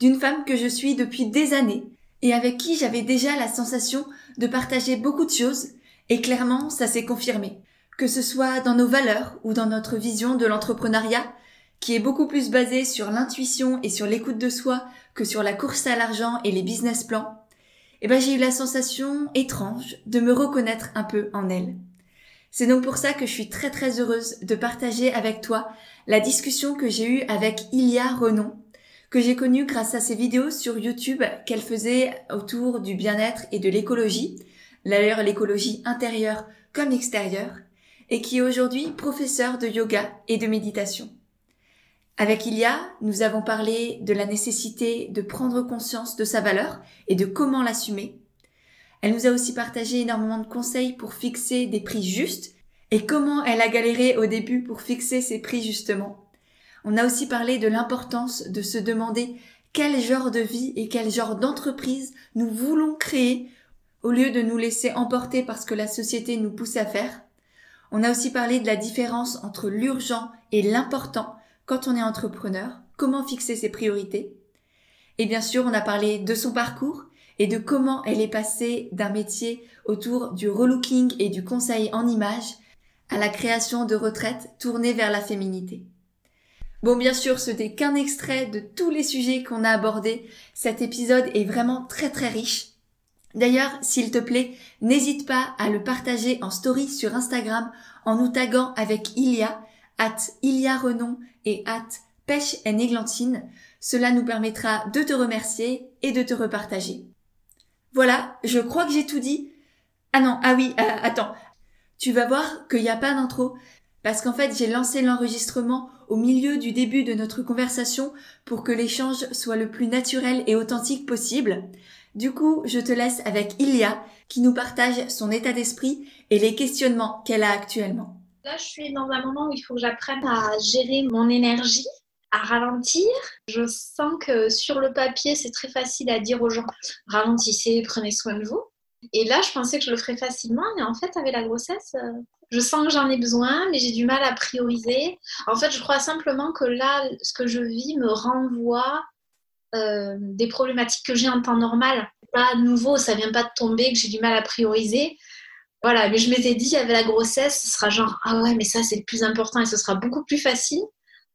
d'une femme que je suis depuis des années et avec qui j'avais déjà la sensation de partager beaucoup de choses et clairement ça s'est confirmé. Que ce soit dans nos valeurs ou dans notre vision de l'entrepreneuriat, qui est beaucoup plus basée sur l'intuition et sur l'écoute de soi que sur la course à l'argent et les business plans, eh ben j'ai eu la sensation étrange de me reconnaître un peu en elle. C'est donc pour ça que je suis très très heureuse de partager avec toi la discussion que j'ai eue avec Ilia Renon, que j'ai connue grâce à ses vidéos sur YouTube qu'elle faisait autour du bien-être et de l'écologie, d'ailleurs l'écologie intérieure comme extérieure, et qui est aujourd'hui professeure de yoga et de méditation. Avec Ilia, nous avons parlé de la nécessité de prendre conscience de sa valeur et de comment l'assumer. Elle nous a aussi partagé énormément de conseils pour fixer des prix justes et comment elle a galéré au début pour fixer ses prix justement. On a aussi parlé de l'importance de se demander quel genre de vie et quel genre d'entreprise nous voulons créer au lieu de nous laisser emporter par ce que la société nous pousse à faire. On a aussi parlé de la différence entre l'urgent et l'important quand on est entrepreneur, comment fixer ses priorités. Et bien sûr, on a parlé de son parcours et de comment elle est passée d'un métier autour du relooking et du conseil en images à la création de retraites tournées vers la féminité. Bon, bien sûr, ce n'est qu'un extrait de tous les sujets qu'on a abordés. Cet épisode est vraiment très très riche. D'ailleurs, s'il te plaît, n'hésite pas à le partager en story sur Instagram en nous taguant avec Ilia, at Ilia Renon et at Pêche et Églantine. Cela nous permettra de te remercier et de te repartager. Voilà, je crois que j'ai tout dit. Ah non, ah oui, euh, attends. Tu vas voir qu'il n'y a pas d'intro. Parce qu'en fait, j'ai lancé l'enregistrement au milieu du début de notre conversation pour que l'échange soit le plus naturel et authentique possible. Du coup, je te laisse avec Ilia qui nous partage son état d'esprit et les questionnements qu'elle a actuellement. Là, je suis dans un moment où il faut que j'apprenne à gérer mon énergie, à ralentir. Je sens que sur le papier, c'est très facile à dire aux gens ralentissez, prenez soin de vous. Et là, je pensais que je le ferais facilement, mais en fait, avec la grossesse, euh, je sens que j'en ai besoin, mais j'ai du mal à prioriser. En fait, je crois simplement que là, ce que je vis me renvoie euh, des problématiques que j'ai en temps normal. Pas nouveau, ça vient pas de tomber, que j'ai du mal à prioriser. Voilà, mais je m'étais dit, avec la grossesse, ce sera genre, ah ouais, mais ça, c'est le plus important et ce sera beaucoup plus facile.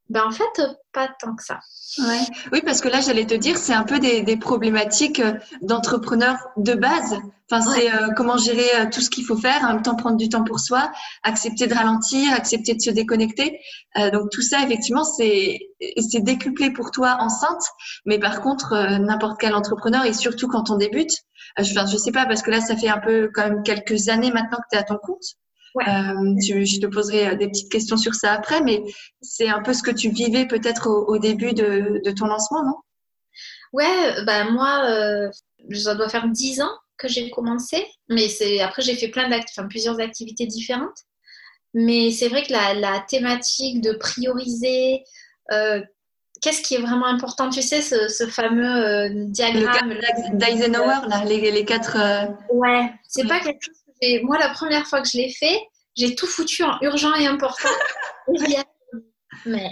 Ben, en fait, pas tant que ça. Ouais. Oui, parce que là, j'allais te dire, c'est un peu des, des problématiques euh, d'entrepreneurs de base. Enfin, c'est euh, comment gérer euh, tout ce qu'il faut faire, en même temps prendre du temps pour soi, accepter de ralentir, accepter de se déconnecter. donc tout ça, effectivement, c'est c'est décuplé pour toi enceinte. Mais par contre, n'importe quel entrepreneur, et surtout quand on débute, enfin, je sais pas, parce que là, ça fait un peu quand même quelques années maintenant que tu es à ton compte. Euh, je te poserai euh, des petites questions sur ça après, mais c'est un peu ce que tu vivais peut-être au, début de, ton lancement, non? Ouais, bah moi, euh, ça doit faire dix ans que j'ai commencé, mais c'est après j'ai fait plein enfin, plusieurs activités différentes. Mais c'est vrai que la, thématique de prioriser, qu'est-ce qui est vraiment important Tu sais, ce, fameux diagramme. D'Eisenhower, là, les, les quatre. Ouais, c'est pas quelque chose et moi, la première fois que je l'ai fait, j'ai tout foutu en urgent et important. mais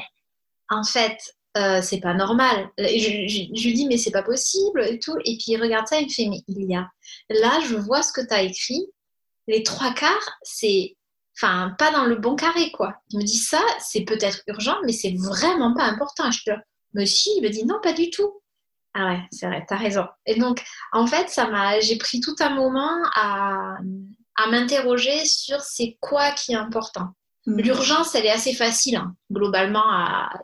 en fait, euh, c'est pas normal. Je, lui dis, mais c'est pas possible et tout. Et puis il regarde ça, il me fait, mais il y a. Là, je vois ce que tu as écrit. Les trois quarts, c'est. Enfin, pas dans le bon carré, quoi. Il me dit, ça, c'est peut-être urgent, mais c'est vraiment pas important. Je te mais si, il me dit, non, pas du tout. Ah ouais, c'est vrai, t'as raison. Et donc, en fait, ça m'a, j'ai pris tout un moment à, à m'interroger sur c'est quoi qui est important. Mhm. L'urgence, elle est assez facile, hein. globalement.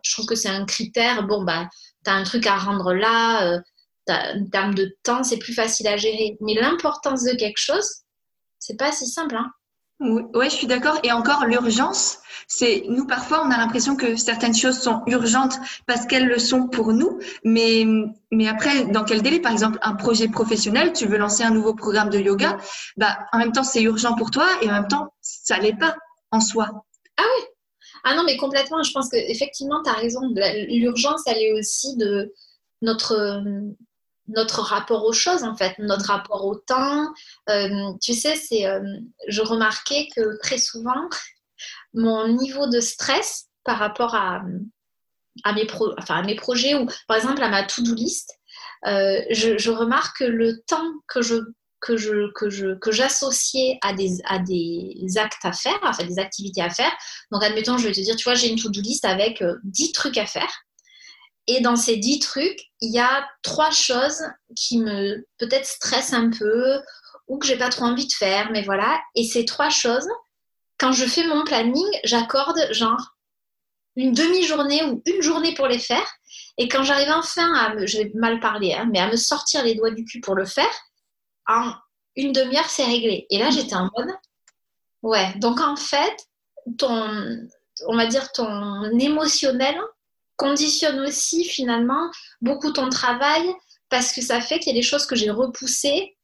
je trouve que c'est un critère. Bon, bah, tu as un truc à rendre là, euh, en termes de temps, c'est plus facile à gérer. Mais l'importance de quelque chose, c'est pas si simple. Hein. Oui, je suis d'accord. Et encore, l'urgence, c'est nous parfois on a l'impression que certaines choses sont urgentes parce qu'elles le sont pour nous, mais mais après dans quel délai? Par exemple, un projet professionnel, tu veux lancer un nouveau programme de yoga, bah en même temps c'est urgent pour toi et en même temps ça l'est pas en soi. Ah oui. Ah non, mais complètement. Je pense que effectivement, tu as raison. L'urgence, elle est aussi de notre notre rapport aux choses, en fait, notre rapport au temps. Euh, tu sais, c'est, euh, je remarquais que très souvent, mon niveau de stress par rapport à, à, mes, pro, enfin, à mes projets ou par exemple à ma to-do list, euh, je, je, remarque que le temps que je que je que je que j'associais à des à des actes à faire, enfin des activités à faire. Donc admettons, je vais te dire, tu vois, j'ai une to-do list avec 10 trucs à faire. Et dans ces dix trucs, il y a trois choses qui me peut-être stressent un peu ou que j'ai pas trop envie de faire, mais voilà. Et ces trois choses, quand je fais mon planning, j'accorde genre une demi-journée ou une journée pour les faire. Et quand j'arrive enfin à me, je vais mal parler, hein, mais à me sortir les doigts du cul pour le faire, en une demi-heure, c'est réglé. Et là, j'étais en mode, ouais. Donc en fait, ton, on va dire ton émotionnel conditionne aussi finalement beaucoup ton travail parce que ça fait qu'il y a des choses que j'ai repoussées.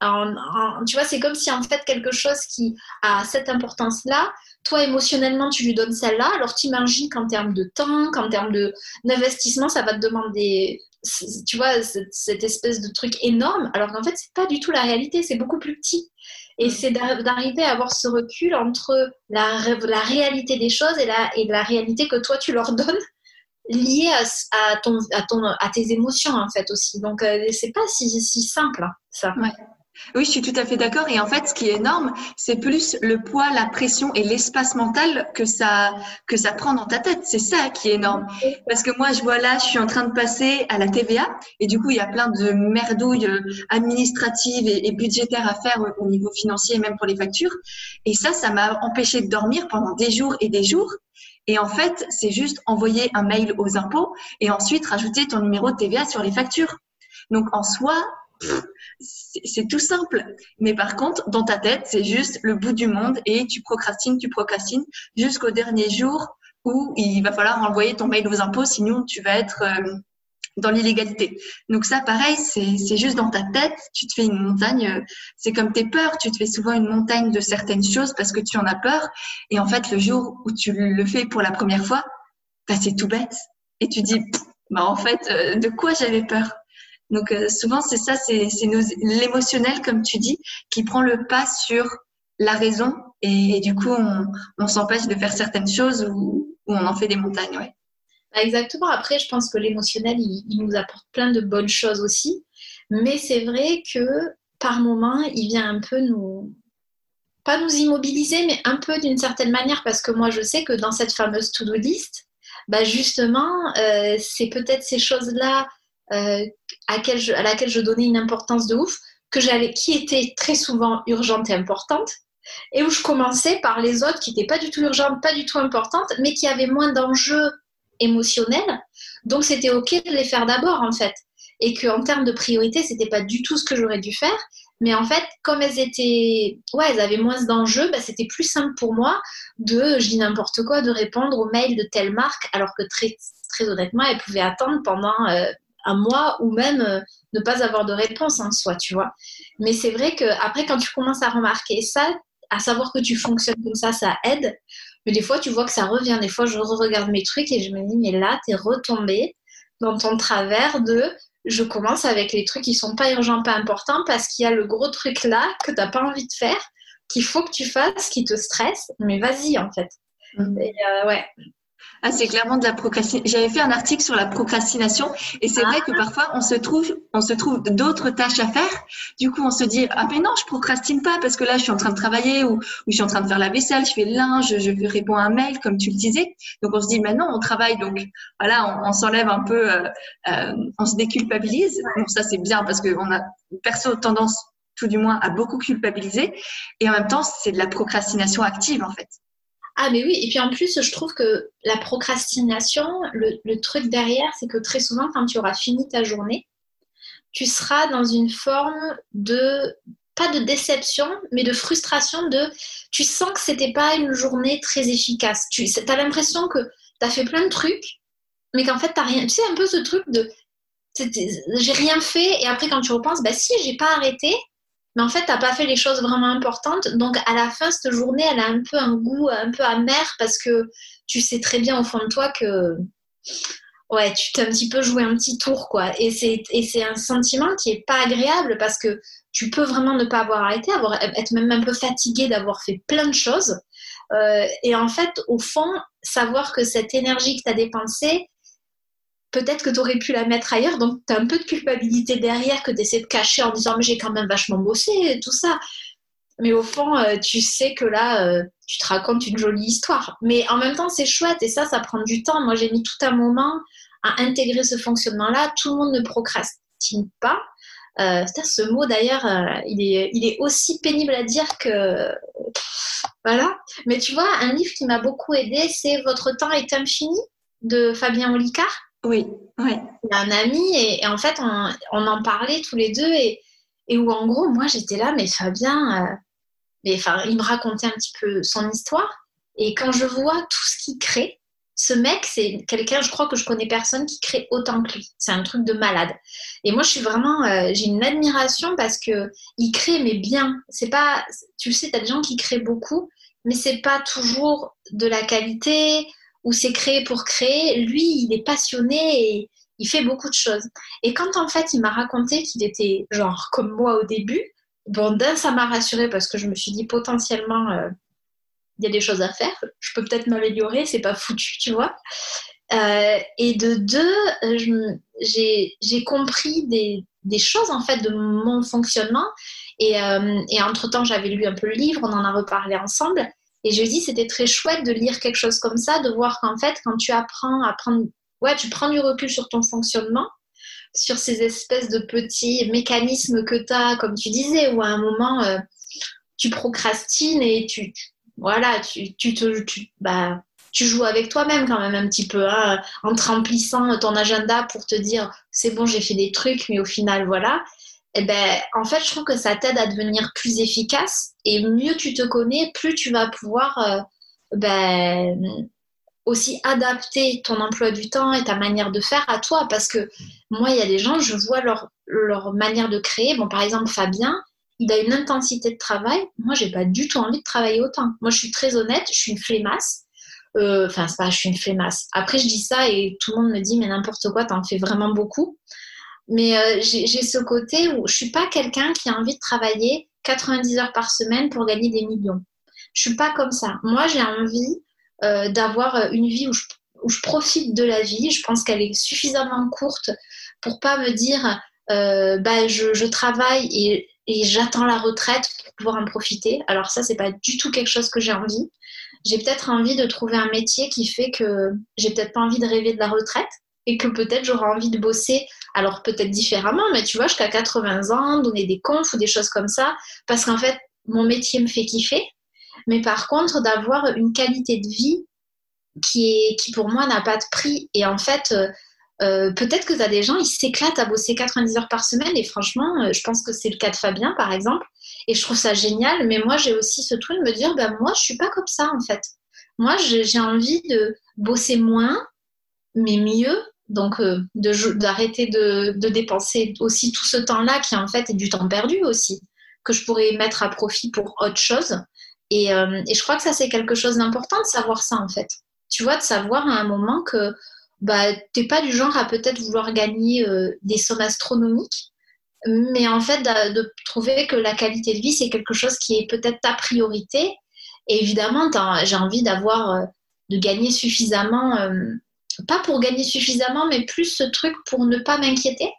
tu vois, c'est comme si en fait quelque chose qui a cette importance-là, toi émotionnellement tu lui donnes celle-là, alors tu imagines qu'en termes de temps, qu'en termes d'investissement, ça va te demander, tu vois, cette, espèce de truc énorme, alors qu'en fait c'est pas du tout la réalité, c'est beaucoup plus petit. Et c'est d'arriver à avoir ce recul entre la, la réalité des choses et la, et la réalité que toi tu leur donnes lié à, ton, à, ton, à tes émotions en fait aussi. Donc euh, c'est pas si, si simple hein, ça. Oui, je suis tout à fait d'accord. Et en fait, ce qui est énorme, c'est plus le poids, la pression et l'espace mental que ça, que ça prend dans ta tête. C'est ça qui est énorme. Parce que moi, je vois là, je suis en train de passer à la TVA et du coup, il y a plein de merdouilles euh, administratives et, et budgétaires à faire au niveau financier, même pour les factures. Et ça, ça m'a empêché de dormir pendant des jours et des jours. Et en fait, c'est juste envoyer un mail aux impôts et ensuite rajouter ton numéro de TVA sur les factures. Donc en soi, c'est tout simple. Mais par contre, dans ta tête, c'est juste le bout du monde et tu procrastines, tu procrastines jusqu'au dernier jour où il va falloir envoyer ton mail aux impôts, sinon tu vas être euh, dans l'illégalité. Donc ça, pareil, c'est juste dans ta tête, tu te fais une montagne, euh, c'est comme tes peurs, tu te fais souvent une montagne de certaines choses parce que tu en as peur. Et en fait, le jour où tu le fais pour la première fois, bah, c'est tout bête. Et tu dis, bah, en fait, euh, de quoi j'avais peur? Donc euh, souvent, c'est ça, c'est l'émotionnel, comme tu dis, qui prend le pas sur la raison. Et, du coup, on, on s'empêche de faire certaines choses ou, on en fait des montagnes. Ouais. Bah, exactement. Après, je pense que l'émotionnel, il, nous apporte plein de bonnes choses aussi. Mais c'est vrai que par moment, il vient un peu nous, pas nous immobiliser, mais un peu d'une certaine manière, parce que moi, je sais que dans cette fameuse to-do list, bah justement, euh, c'est peut-être ces choses-là euh, à, laquelle je donnais une importance de ouf, que qui étaient très souvent urgentes et importantes, et où je commençais par les autres qui n'étaient pas du tout urgentes, pas du tout importantes, mais qui avaient moins d'enjeux émotionnels. Donc c'était ok de les faire d'abord en fait. Et qu'en termes de priorité, c'était pas du tout ce que j'aurais dû faire. Mais en fait, comme elles étaient, ouais, elles avaient moins d'enjeux, bah, c'était plus simple pour moi de, je dis n'importe quoi, de répondre aux mails de telle marque, alors que très, très honnêtement, elles pouvaient attendre pendant euh, un mois ou même euh, ne pas avoir de réponse en soi, tu vois. Mais c'est vrai que après, quand tu commences à remarquer ça, à savoir que tu fonctionnes comme ça, ça aide. Mais des fois, tu vois que ça revient. Des fois, je regarde mes trucs et je me dis, mais là, tu es retombé dans ton travers de je commence avec les trucs qui sont pas urgents, pas importants, parce qu'il y a le gros truc là que tu n'as pas envie de faire, qu'il faut que tu fasses, qui te stresse. Mais vas-y, en fait. Et euh, ouais. Ah, c'est clairement de la procrastination. J'avais fait un article sur la procrastination et c'est vrai que ah. parfois on se trouve, on se trouve d'autres tâches à faire. Du coup, on se dit ah mais non, je procrastine pas parce que là je suis en train de travailler ou, je suis en train de faire la vaisselle, je fais le linge, je, réponds à un mail comme tu le disais. Donc on se dit mais non, on travaille donc voilà, on, s'enlève un peu, euh, euh, on se déculpabilise. Donc ça c'est bien parce que on a perso tendance tout du moins à beaucoup culpabiliser et en même temps c'est de la procrastination active en fait. Ah, mais oui, et puis en plus, je trouve que la procrastination, le, truc derrière, c'est que très souvent, quand tu auras fini ta journée, tu seras dans une forme de pas de déception, mais de frustration de tu sens que c'était pas une journée très efficace. Tu as l'impression que tu as fait plein de trucs, mais qu'en fait, tu rien. Tu sais, un peu ce truc de j'ai rien fait, et après, quand tu repenses, bah si, j'ai pas arrêté, mais en fait, tu n'as pas fait les choses vraiment importantes. Donc, à la fin, cette journée, elle a un peu un goût un peu amer parce que tu sais très bien au fond de toi que ouais, tu t'es un petit peu joué un petit tour, quoi. Et c'est un sentiment qui est pas agréable parce que tu peux vraiment ne pas avoir arrêté, avoir, être même un peu fatigué d'avoir fait plein de choses. Euh, et en fait, au fond, savoir que cette énergie que tu as dépensée, peut-être que tu aurais pu la mettre ailleurs, donc tu as un peu de culpabilité derrière que tu essaies de cacher en disant mais j'ai quand même vachement bossé, et tout ça. Mais au fond, euh, tu sais que là, euh, tu te racontes une jolie histoire. Mais en même temps, c'est chouette et ça, ça prend du temps. Moi, j'ai mis tout un moment à intégrer ce fonctionnement-là. Tout le monde ne procrastine pas. Euh, ce mot d'ailleurs, euh, il, est, il est aussi pénible à dire que. Voilà. Mais tu vois, un livre qui m'a beaucoup aidé, c'est Votre temps est infini de Fabien Olicard. Oui, a un ami et, en fait, on, en parlait tous les deux et, et où en gros, moi j'étais là, mais Fabien, euh, mais, enfin, il me racontait un petit peu son histoire. Et quand je vois tout ce qu'il crée, ce mec, c'est quelqu'un, je crois que je connais personne qui crée autant que lui. C'est un truc de malade. Et moi, je suis vraiment, euh, j'ai une admiration parce que il crée, mais bien. C'est pas, tu le sais, t'as des gens qui créent beaucoup, mais c'est pas toujours de la qualité ou c'est créé pour créer. Lui, il est passionné et il fait beaucoup de choses. Et quand en fait, il m'a raconté qu'il était genre comme moi au début, bon, d'un, ça m'a rassurée parce que je me suis dit potentiellement. Euh, il y a des choses à faire, je peux peut-être m'améliorer, c'est pas foutu, tu vois. Euh, et de deux, j'ai compris des, choses en fait de mon fonctionnement. Et, euh, et entre-temps, j'avais lu un peu le livre, on en a reparlé ensemble. Et je dis, c'était très chouette de lire quelque chose comme ça, de voir qu'en fait, quand tu apprends à prendre, ouais, tu prends du recul sur ton fonctionnement, sur ces espèces de petits mécanismes que tu as, comme tu disais, où à un moment, euh, tu procrastines et tu, voilà, tu, tu te, tu, bah, tu joues avec toi-même quand même un petit peu, hein, en remplissant ton agenda pour te dire c'est bon, j'ai fait des trucs, mais au final, voilà. Eh ben, en fait, je trouve que ça t'aide à devenir plus efficace et mieux tu te connais, plus tu vas pouvoir euh, ben, aussi adapter ton emploi du temps et ta manière de faire à toi. Parce que moi, il y a des gens, je vois leur, leur manière de créer. Bon, par exemple, Fabien, il a une intensité de travail. Moi, j'ai pas du tout envie de travailler autant. Moi, je suis très honnête, je suis une flémasse. Euh, enfin, c'est pas, je suis une flémasse. Après, je dis ça et tout le monde me dit, mais n'importe quoi, t'en fais vraiment beaucoup. Mais euh, j'ai ce côté où je suis pas quelqu'un qui a envie de travailler 90 heures par semaine pour gagner des millions. Je suis pas comme ça. Moi, j'ai envie euh, d'avoir une vie où je, profite de la vie. Je pense qu'elle est suffisamment courte pour pas me dire, bah, je, je travaille et et j'attends la retraite pour pouvoir en profiter. Alors ça, c'est pas du tout quelque chose que j'ai envie. J'ai peut-être envie de trouver un métier qui fait que j'ai peut-être pas envie de rêver de la retraite et que peut-être j'aurai envie de bosser, alors peut-être différemment, mais tu vois, jusqu'à 80 ans, donner des confs ou des choses comme ça, parce qu'en fait, mon métier me fait kiffer. Mais par contre, d'avoir une qualité de vie qui, est, qui pour moi n'a pas de prix. Et en fait, euh, euh, peut-être que tu as des gens, ils s'éclatent à bosser 90 heures par semaine et franchement, euh, je pense que c'est le cas de Fabien par exemple et je trouve ça génial. Mais moi, j'ai aussi ce truc de me dire, ben, moi, je suis pas comme ça en fait. Moi, j'ai envie de bosser moins, mais mieux. Donc, euh, d'arrêter de, de, dépenser aussi tout ce temps-là qui en fait est du temps perdu aussi, que je pourrais mettre à profit pour autre chose. Et, et je crois que ça, c'est quelque chose d'important de savoir ça en fait. Tu vois, de savoir à un moment que bah, n'es pas du genre à peut-être vouloir gagner euh, des sommes astronomiques, mais en fait de, trouver que la qualité de vie, c'est quelque chose qui est peut-être ta priorité. Et évidemment, j'ai envie d'avoir, euh, de gagner suffisamment, euh, pas pour gagner suffisamment, mais plus ce truc pour ne pas m'inquiéter.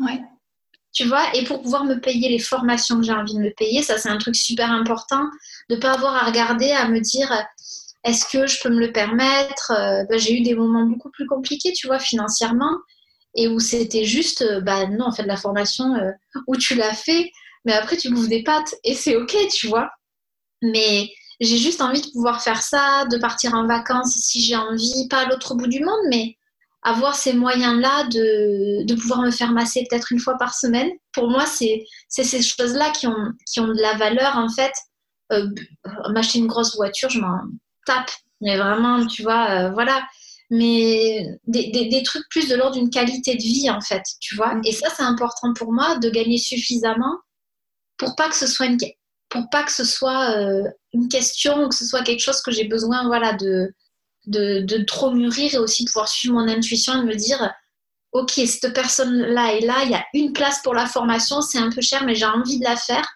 Ouais. Tu vois, et pour pouvoir me payer les formations que j'ai envie de me payer, ça c'est un truc super important, de ne pas avoir à regarder, à me dire est-ce que je peux me le permettre euh, bah, J'ai eu des moments beaucoup plus compliqués, tu vois, financièrement, et où c'était juste, euh, bah non, en fait, la formation euh, où tu l'as fait, mais après tu bouffes des pâtes, et c'est ok, tu vois. Mais j'ai juste envie de pouvoir faire ça, de partir en vacances si j'ai envie, pas à l'autre bout du monde, mais avoir ces moyens-là de, de, pouvoir me faire masser peut-être une fois par semaine, pour moi, c'est ces choses-là qui ont, qui ont de la valeur, en fait. Euh, m'acheter une grosse voiture, je m'en tape. Mais vraiment, tu vois, euh, voilà. Mais des, des, des, trucs plus de l'ordre d'une qualité de vie, en fait, tu vois. Et ça, c'est important pour moi de gagner suffisamment pour pas que ce soit une, pour pas que ce soit euh, une question ou que ce soit quelque chose que j'ai besoin, voilà, de, de, de, trop mûrir et aussi pouvoir suivre mon intuition et me dire ok cette personne là est là il y a une place pour la formation c'est un peu cher mais j'ai envie de la faire.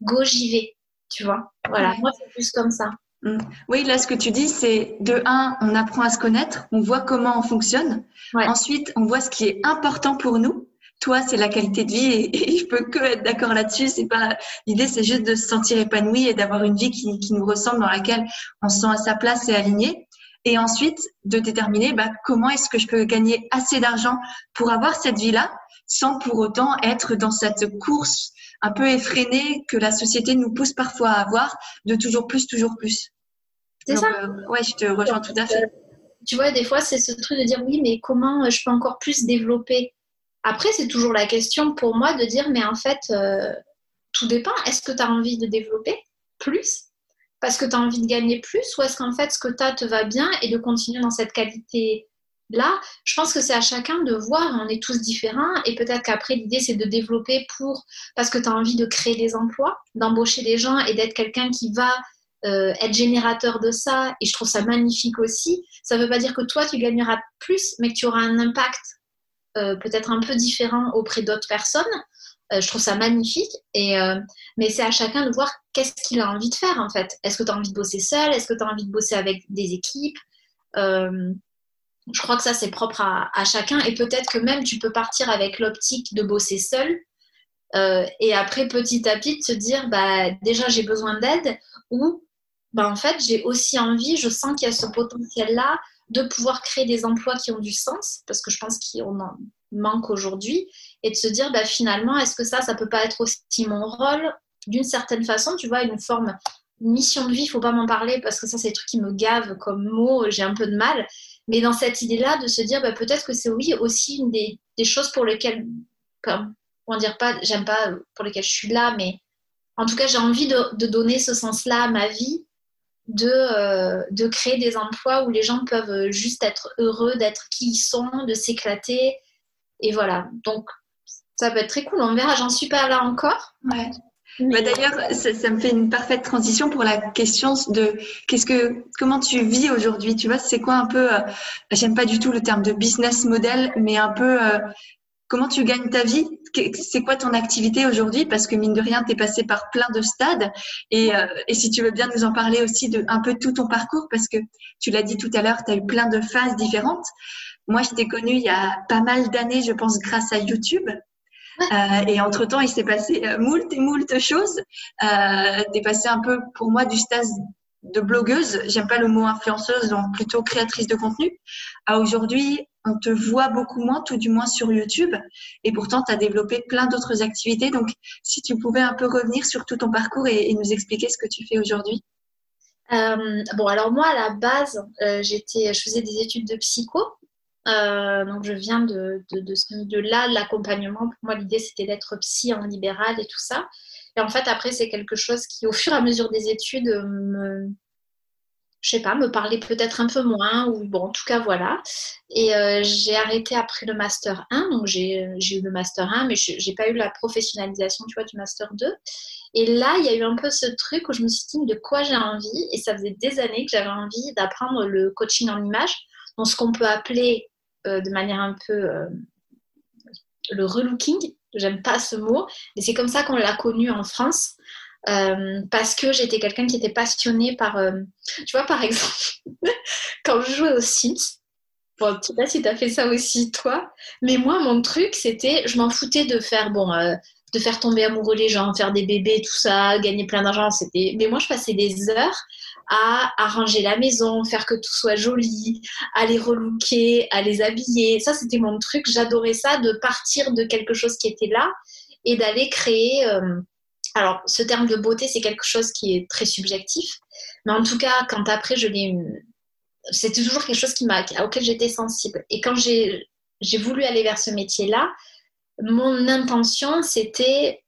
Go j'y vais. Tu vois? Voilà. Moi c'est plus comme ça. Mm. oui, là, ce que tu dis, c'est de un, on apprend à se connaître, on voit comment on fonctionne. Ensuite, on voit ce qui est important pour nous. Toi, c'est la qualité de vie et, je peux que être d'accord là-dessus. C'est pas l'idée, c'est juste de se sentir épanoui et d'avoir une vie qui, qui, nous ressemble, dans laquelle on se sent à sa place et aligné et ensuite de déterminer bah, comment est-ce que je peux gagner assez d'argent pour avoir cette vie-là sans pour autant être dans cette course un peu effrénée que la société nous pousse parfois à avoir de toujours plus, toujours plus. C'est ça. Euh, ouais, je te rejoins tout à fait. Tu vois, des fois, c'est ce truc de dire oui, mais comment je peux encore plus développer Après, c'est toujours la question pour moi de dire, mais en fait, euh, tout dépend. Est-ce que tu as envie de développer plus? Parce que tu as envie de gagner plus ou est-ce qu'en fait ce que tu as te va bien et de continuer dans cette qualité là Je pense que c'est à chacun de voir, on est tous différents et peut-être qu'après l'idée c'est de développer pour parce que tu as envie de créer des emplois, d'embaucher des gens et d'être quelqu'un qui va euh, être générateur de ça et je trouve ça magnifique aussi. Ça ne veut pas dire que toi tu gagneras plus mais que tu auras un impact euh, peut-être un peu différent auprès d'autres personnes. Euh, je trouve ça magnifique. Et, euh, mais c'est à chacun de voir qu'est-ce qu'il a envie de faire en fait. Est-ce que tu as envie de bosser seul? Est-ce que tu as envie de bosser avec des équipes? Je crois que ça c'est propre à, à, chacun. Et peut-être que même tu peux partir avec l'optique de bosser seul. et après petit à petit se dire bah, déjà j'ai besoin d'aide ou bah, en fait j'ai aussi envie, je sens qu'il y a ce potentiel-là de pouvoir créer des emplois qui ont du sens, parce que je pense qu'on en manque aujourd'hui, et de se dire bah, finalement, est-ce que ça, ça peut pas être aussi mon rôle? D'une certaine façon, tu vois, une forme mission de vie, faut pas m'en parler parce que ça, c'est des trucs qui me gavent comme mot, j'ai un peu de mal. Mais dans cette idée-là, de se dire bah, peut-être que c'est oui aussi une des, des choses pour lesquelles, comme, on dire pas, j'aime pas pour lesquelles je suis là, mais en tout cas, j'ai envie de, de, donner ce sens-là à ma vie de, euh, de créer des emplois où les gens peuvent juste être heureux d'être qui ils sont, de s'éclater. Et voilà. Donc, ça peut être très cool. On verra, j'en suis pas là encore. Ouais. Bah D'ailleurs, ça, ça, me fait une parfaite transition pour la question de qu'est-ce que, comment tu vis aujourd'hui. Tu vois, c'est quoi un peu, euh, j'aime pas du tout le terme de business model, mais un peu euh, comment tu gagnes ta vie? C'est quoi ton activité aujourd'hui? Parce que mine de rien, tu es passé par plein de stades. Et, euh, et, si tu veux bien nous en parler aussi de un peu tout ton parcours, parce que tu l'as dit tout à l'heure, tu as eu plein de phases différentes. Moi, je t'ai connue il y a pas mal d'années, je pense, grâce à YouTube. Euh, et entre-temps, il s'est passé euh, moult et moult choses. Euh, passé un peu, pour moi, du stade de blogueuse, j'aime pas le mot influenceuse, donc plutôt créatrice de contenu, à aujourd'hui, on te voit beaucoup moins, tout du moins sur YouTube. Et pourtant, tu as développé plein d'autres activités. Donc, si tu pouvais un peu revenir sur tout ton parcours et, nous expliquer ce que tu fais aujourd'hui. Euh, bon, alors moi, à la base, euh, j'étais, je faisais des études de psycho. Euh, donc, je viens de, de, de ce milieu-là, l'accompagnement. Pour moi, l'idée, c'était d'être psy en libéral et tout ça. Et en fait, après, c'est quelque chose qui, au fur et à mesure des études, me, je sais pas, me parlait peut-être un peu moins, ou bon, en tout cas, voilà. Et euh, j'ai arrêté après le Master 1, donc j'ai eu le Master 1, mais j'ai pas eu la professionnalisation, tu vois, du Master 2. Et là, il y a eu un peu ce truc où je me suis dit de quoi j'ai envie, et ça faisait des années que j'avais envie d'apprendre le coaching en image, dans ce qu'on peut appeler euh, de manière un peu euh, le relooking. J'aime pas ce mot, mais c'est comme ça qu'on l'a connu en France. Euh, parce que j'étais quelqu'un qui était passionné par, euh, tu vois, par exemple, quand je jouais aux Sims, bon, je sais pas si tu as fait ça aussi toi, mais moi, mon truc, c'était, je m'en foutais de faire, bon, euh, de faire tomber amoureux les gens, faire des bébés, tout ça, gagner plein d'argent, c'était, mais moi, je passais des heures à arranger la maison, faire que tout soit joli, à les relooker, à les habiller. Ça, c'était mon truc. J'adorais ça, de partir de quelque chose qui était là et d'aller créer. Euh, alors, ce terme de beauté, c'est quelque chose qui est très subjectif. Mais en tout cas, quand après je l'ai c'était toujours quelque chose qui m'a, auquel j'étais sensible. Et quand j'ai, j'ai voulu aller vers ce métier-là, mon intention, c'était,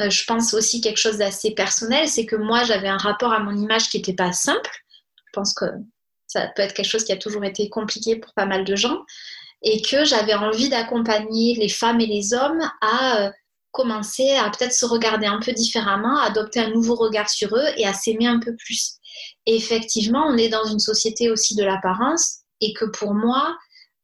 euh, je pense aussi quelque chose d'assez personnel, c'est que moi, j'avais un rapport à mon image qui n'était pas simple. Je pense que ça peut être quelque chose qui a toujours été compliqué pour pas mal de gens. Et que j'avais envie d'accompagner les femmes et les hommes à euh, commencer à peut-être se regarder un peu différemment, à adopter un nouveau regard sur eux et à s'aimer un peu plus. Et effectivement, on est dans une société aussi de l'apparence et que pour moi,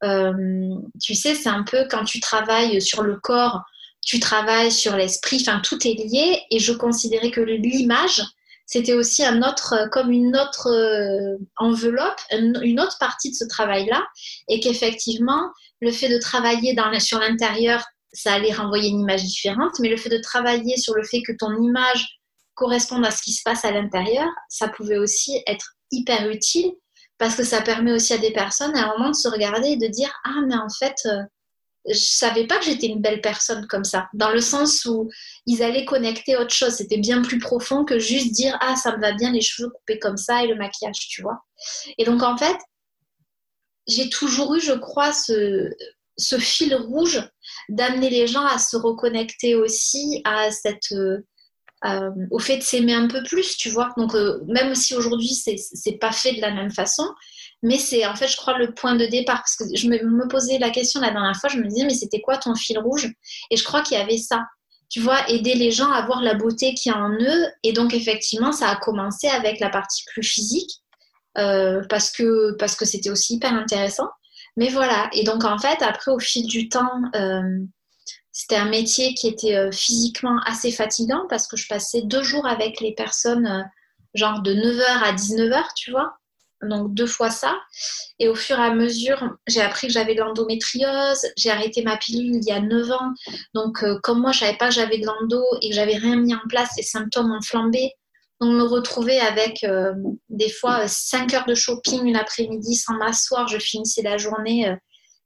euh, tu sais, c'est un peu quand tu travailles sur le corps, tu travailles sur l'esprit, enfin tout est lié et je considérais que l'image, c'était aussi un autre, comme une autre euh, enveloppe, une autre partie de ce travail-là et qu'effectivement, le fait de travailler sur l'intérieur, ça allait renvoyer une image différente, mais le fait de travailler sur le fait que ton image corresponde à ce qui se passe à l'intérieur, ça pouvait aussi être hyper utile parce que ça permet aussi à des personnes à un moment de se regarder et de dire ah mais en fait euh, je savais pas que j'étais une belle personne comme ça. Dans le sens où ils allaient connecter autre chose. C'était bien plus profond que juste dire ah ça me va bien les cheveux coupés comme ça et le maquillage tu vois. Et donc en fait j'ai toujours eu je crois ce fil rouge d'amener les gens à se reconnecter aussi à cette euh, euh, au fait de s'aimer un peu plus, tu vois. Donc, euh, même si aujourd'hui, c'est pas fait de la même façon, mais c'est en fait, je crois, le point de départ. Parce que je me, posais la question la dernière fois, je me disais, mais c'était quoi ton fil rouge? Et je crois qu'il y avait ça. Tu vois, aider les gens à voir la beauté qu'il y a en eux. Et donc, effectivement, ça a commencé avec la partie plus physique, euh, parce, que, parce que c'était aussi hyper intéressant. Mais voilà. Et donc, en fait, après, au fil du temps, c'était un métier qui était euh, physiquement assez fatigant parce que je passais deux jours avec les personnes, euh, genre de 9h à 19h, tu vois. Donc deux fois ça. Et au fur et à mesure, j'ai appris que j'avais de l'endométriose. J'ai arrêté ma pilule il y a 9 ans. Donc euh, comme moi, je savais pas que j'avais de l'endo et que j'avais rien mis en place, les symptômes ont flambé. Donc me retrouver avec des fois 5 heures de shopping une après-midi sans m'asseoir, je finissais la journée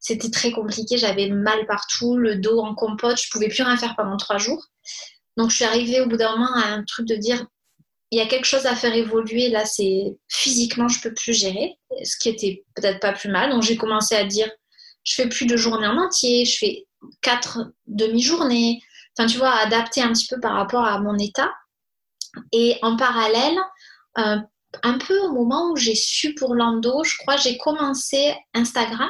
c'était très compliqué. J'avais mal partout, le dos en compote. Je pouvais plus rien faire pendant trois jours. Donc, je suis arrivée au bout d'un moment à un truc de dire il y a quelque chose à faire évoluer. Là, c'est physiquement, je peux plus gérer, ce qui était peut-être pas plus mal. Donc, j'ai commencé à dire je fais plus de journées en entier, je fais quatre demi-journées. Enfin, tu vois, adapter un petit peu par rapport à mon état. Et en parallèle, euh, un peu au moment où j'ai su pour l'endo, je crois, j'ai commencé Instagram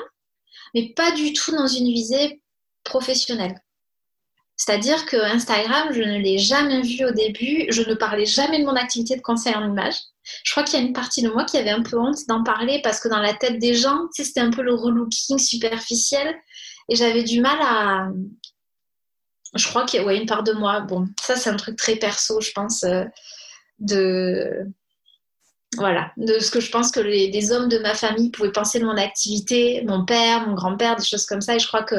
mais pas du tout dans une visée professionnelle. C'est-à-dire que Instagram, je ne l'ai jamais vu au début, je ne parlais jamais de mon activité de conseil en image. Je crois qu'il y a une partie de moi qui avait un peu honte d'en parler parce que dans la tête des gens, c'était un peu le relooking superficiel et j'avais du mal à. Je crois qu'il y a une part de moi. Bon, ça, c'est un truc très perso, je pense, euh, de voilà, de ce que je pense que les, hommes de ma famille pouvaient penser de mon activité, mon père, mon grand-père, des choses comme ça. Et je crois que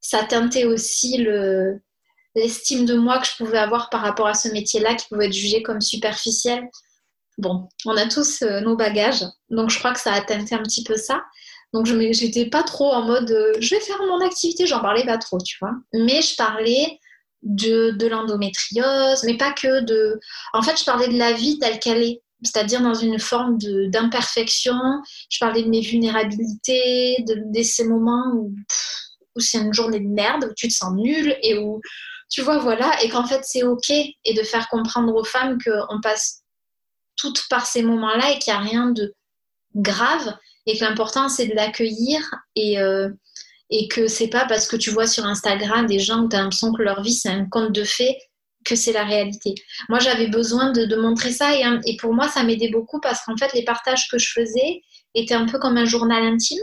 ça teintait aussi le, l'estime de moi que je pouvais avoir par rapport à ce métier-là qui pouvait être jugé comme superficiel. Bon, on a tous euh, nos bagages, donc je crois que ça a teinté un petit peu ça. Donc je n'étais pas trop en mode euh, je vais faire mon activité, j'en parlais pas trop, tu vois. Mais je parlais de, de l'endométriose, mais pas que de. En fait, je parlais de la vie telle qu'elle est c'est-à-dire dans une forme d'imperfection. Je parlais de mes vulnérabilités, de, ces moments où, où c'est une journée de merde, où tu te sens nul et où, tu vois, voilà, et qu'en fait c'est OK, et de faire comprendre aux femmes qu'on passe toutes par ces moments-là et qu'il n'y a rien de grave, et que l'important c'est de l'accueillir et, euh, et que c'est pas parce que tu vois sur Instagram des gens où tu as l'impression que leur vie c'est un conte de fées que c'est la réalité. Moi, j'avais besoin de, montrer ça et, pour moi, ça m'aidait beaucoup parce qu'en fait, les partages que je faisais étaient un peu comme un journal intime,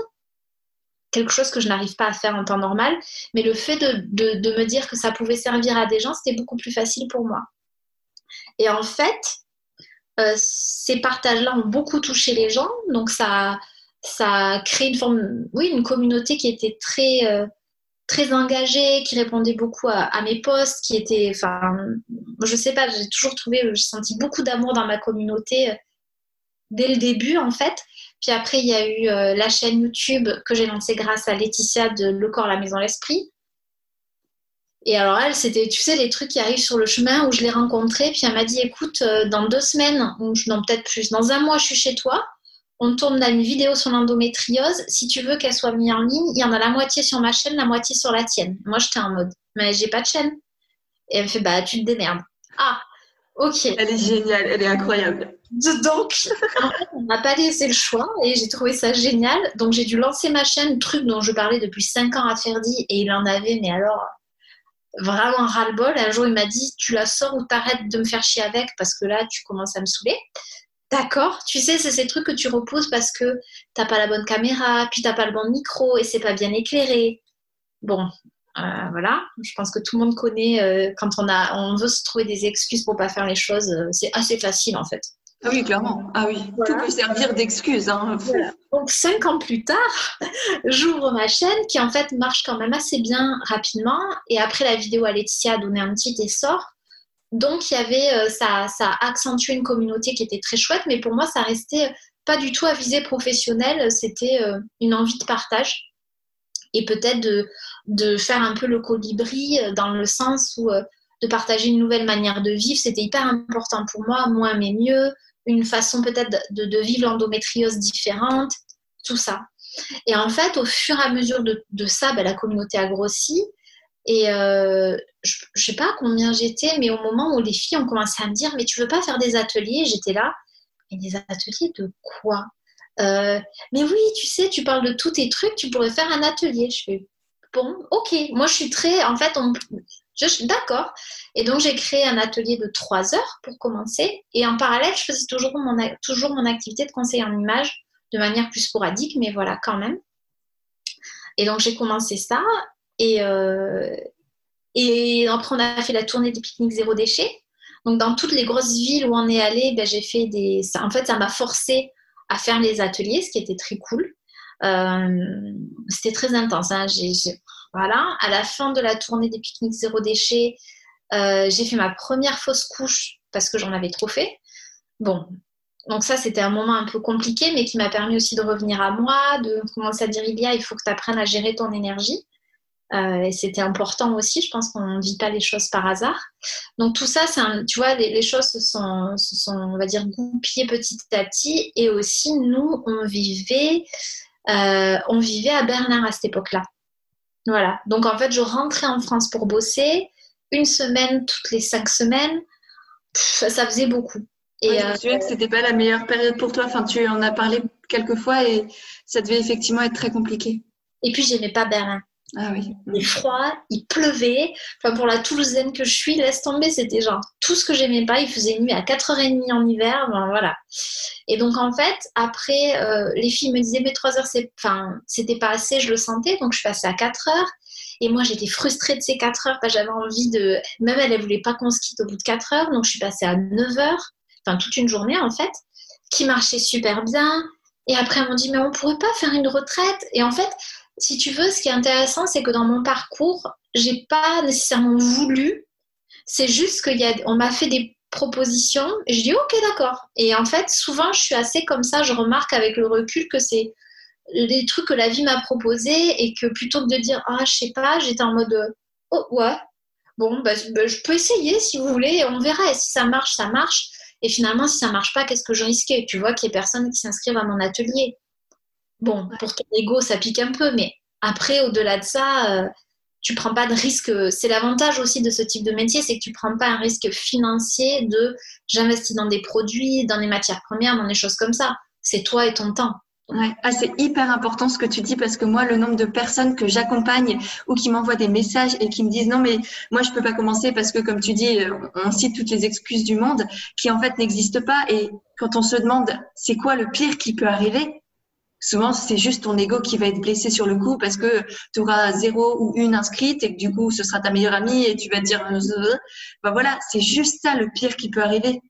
quelque chose que je n'arrive pas à faire en temps normal, mais le fait de, me dire que ça pouvait servir à des gens, c'était beaucoup plus facile pour moi. Et en fait, euh, ces partages-là ont beaucoup touché les gens, donc ça, ça a créé une forme, oui, une communauté qui était très... Euh, très engagée, qui répondait beaucoup à, mes posts, qui était, enfin, je sais pas, j'ai toujours trouvé, j'ai senti beaucoup d'amour dans ma communauté euh, dès le début en fait. Puis après, il y a eu euh, la chaîne YouTube que j'ai lancée grâce à Laetitia de Le Corps, la Maison, l'Esprit. Et alors elle, c'était, tu sais, les trucs qui arrivent sur le chemin où je l'ai rencontrée, puis elle m'a dit, écoute, euh, dans deux semaines, ou non peut-être plus, dans un mois, je suis chez toi, on tourne une vidéo sur l'endométriose. Si tu veux qu'elle soit mise en ligne, il y en a la moitié sur ma chaîne, la moitié sur la tienne. Moi, j'étais en mode, mais j'ai pas de chaîne. Et elle me fait, bah, tu te démerdes. Ah, ok. Elle est géniale, elle est incroyable. Donc, en fait, on m'a pas laissé le choix et j'ai trouvé ça génial. Donc, j'ai dû lancer ma chaîne, truc dont je parlais depuis 5 ans à Ferdi et il en avait, mais alors, vraiment ras-le-bol. Un jour, il m'a dit, tu la sors ou t'arrêtes de me faire chier avec parce que là, tu commences à me saouler. D'accord, tu sais, c'est ces trucs que tu repousses parce que t'as pas la bonne caméra, puis t'as pas le bon micro et c'est pas bien éclairé. Bon, euh, voilà, je pense que tout le monde connaît euh, quand on, a, on veut se trouver des excuses pour pas faire les choses, euh, c'est assez facile en fait. Ah oui, clairement. Ah oui, tout peut servir d'excuse. Hein. Donc cinq ans plus tard, j'ouvre ma chaîne qui en fait marche quand même assez bien rapidement. Et après la vidéo à Laetitia a donné un petit essor. Donc, il y avait, ça, ça a accentué une communauté qui était très chouette, mais pour moi, ça restait pas du tout à visée professionnelle. C'était une envie de partage et peut-être de, faire un peu le colibri euh, dans le sens où de partager une nouvelle manière de vivre. C'était hyper important pour moi, moins mais mieux, une façon peut-être de, vivre l'endométriose différente, tout ça. Et en fait, au fur et à mesure de, ça, ben, la communauté a grossi. Et euh, je ne sais pas combien j'étais, mais au moment où les filles ont commencé à me dire Mais tu veux pas faire des ateliers? J'étais là. Et des ateliers de quoi? Euh, Mais oui, tu sais, tu parles de tous tes trucs, tu pourrais faire un atelier. Je fais Bon, ok. Moi, je suis très. En fait, on, je, d'accord. Et donc, j'ai créé un atelier de trois heures pour commencer. Et en parallèle, je faisais toujours mon, toujours mon activité de conseil en image de manière plus sporadique, mais voilà, quand même. Et donc, j'ai commencé ça. Et, euh, et après, on a fait la tournée des pique-niques zéro déchet. Donc, dans toutes les grosses villes où on est allé, ben, j'ai fait des. En fait, ça m'a forcé à faire les ateliers, ce qui était très cool. Euh, c'était très intense. Hein. Voilà. À la fin de la tournée des pique-niques zéro déchet, euh, j'ai fait ma première fausse couche parce que j'en avais trop fait. Bon, donc ça, c'était un moment un peu compliqué, mais qui m'a permis aussi de revenir à moi, de commencer à dire, Ilia, il faut que tu apprennes à gérer ton énergie. Euh, et c'était important aussi. Je pense qu'on ne vit pas les choses par hasard. Donc tout ça, un, tu vois, les, choses se sont, sont, on va dire, goupillées petit à petit. Et aussi, nous, on vivait, euh, on vivait à Berlin à cette époque-là. Voilà. Donc en fait, je rentrais en France pour bosser une semaine toutes les cinq semaines. ça faisait beaucoup. Et je me souviens que c'était pas la meilleure période pour toi. Enfin, tu en as parlé quelques fois et ça devait effectivement être très compliqué. Et puis, j'aimais pas Berlin. Ah oui. Il froid, il pleuvait. Enfin, pour la Toulousaine que je suis, laisse tomber, c'était genre tout ce que j'aimais pas. Il faisait nuit à 4h30 en hiver. voilà. Et donc, en fait, après, euh, les filles me disaient, mais 3 h c'est, enfin, c'était pas assez, je le sentais. Donc, je passée à 4 h Et moi, j'étais frustrée de ces 4 heures. J'avais envie de. Même elle, elle voulait pas qu'on se quitte au bout de 4 heures. Donc, je suis passée à 9 h Enfin, toute une journée, en fait, qui marchait super bien. Et après, elles m'ont dit, mais on pourrait pas faire une retraite. Et en fait, si tu veux, ce qui est intéressant, c'est que dans mon parcours, j'ai pas nécessairement voulu. C'est juste qu'on m'a fait des propositions et je dis ok d'accord. Et en fait, souvent, je suis assez comme ça. Je remarque avec le recul que c'est des trucs que la vie m'a proposé et que plutôt que de dire ah je sais pas, j'étais en mode oh ouais bon bah, bah, je peux essayer si vous voulez on verra et si ça marche ça marche et finalement si ça marche pas qu'est-ce que je risquais? Tu vois qu'il y ait personne qui s'inscrive à mon atelier Bon, pour ton ego, ça pique un peu, mais après, au-delà de ça, euh, tu prends pas de risque. C'est l'avantage aussi de ce type de métier, c'est que tu prends pas un risque financier de j'investis dans des produits, dans des matières premières, dans des choses comme ça. C'est toi et ton temps. Ouais. Ah, c'est hyper important ce que tu dis parce que moi, le nombre de personnes que j'accompagne ou qui m'envoient des messages et qui me disent non, mais moi, je peux pas commencer parce que, comme tu dis, on cite toutes les excuses du monde qui en fait n'existent pas. Et quand on se demande c'est quoi le pire qui peut arriver, souvent c'est juste ton ego qui va être blessé sur le coup parce que tu auras zéro ou une inscrite et que du coup ce sera ta meilleure amie et tu vas te dire ben voilà c'est juste ça le pire qui peut arriver.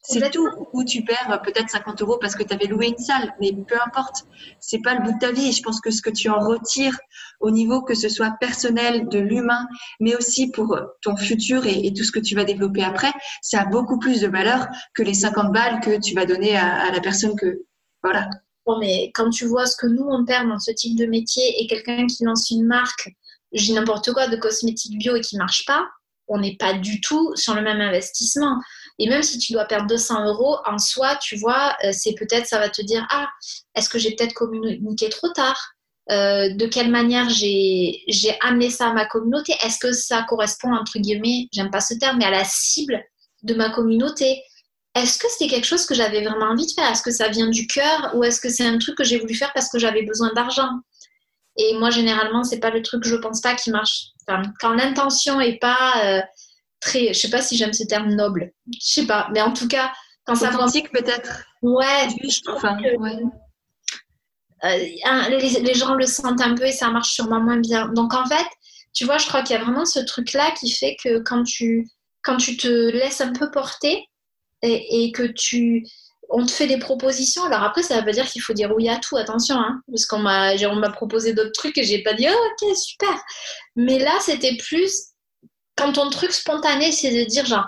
C'est tout. Où tu perds peut-être 50 euros parce que tu avais loué une salle mais peu importe. C'est pas le bout de ta vie je pense que ce que tu en retires au niveau que ce soit personnel de l'humain mais aussi pour ton futur et, tout ce que tu vas développer après ça a beaucoup plus de valeur que les 50 balles que tu vas donner à, à la personne que voilà mais quand tu vois ce que nous, on perd dans ce type de métier et quelqu'un qui lance une marque, j'ai n'importe quoi, de cosmétiques bio et qui marche pas, on n'est pas du tout sur le même investissement. Et même si tu dois perdre 200 euros, en soi, tu vois, euh, c'est peut-être, ça va te dire, ah, est-ce que j'ai peut-être communiqué trop tard? Euh, De quelle manière j'ai amené ça à ma communauté? Est-ce que ça correspond, entre guillemets, j'aime pas ce terme, mais à la cible de ma communauté? Est-ce que c'était quelque chose que j'avais vraiment envie de faire? Est-ce que ça vient du cœur ou est-ce que c'est un truc que j'ai voulu faire parce que j'avais besoin d'argent? Et moi, généralement, c'est pas le truc que je pense pas qui marche. quand l'intention est pas euh, très, je sais pas si j'aime ce terme noble, je sais pas, mais en tout cas, quand ça authentique peut-être. Ouais. enfin, euh, les, gens le sentent un peu et ça marche sûrement moins bien. Donc en fait, tu vois, je crois qu'il y a vraiment ce truc-là qui fait que quand tu, quand tu te laisses un peu porter et, que tu, on te fait des propositions. Alors après, ça veut pas dire qu'il faut dire oui à tout, attention, hein, parce qu'on m'a, m'a proposé d'autres trucs et j'ai pas dit oh, ok super. Mais là, c'était plus quand ton truc spontané, c'est de dire genre,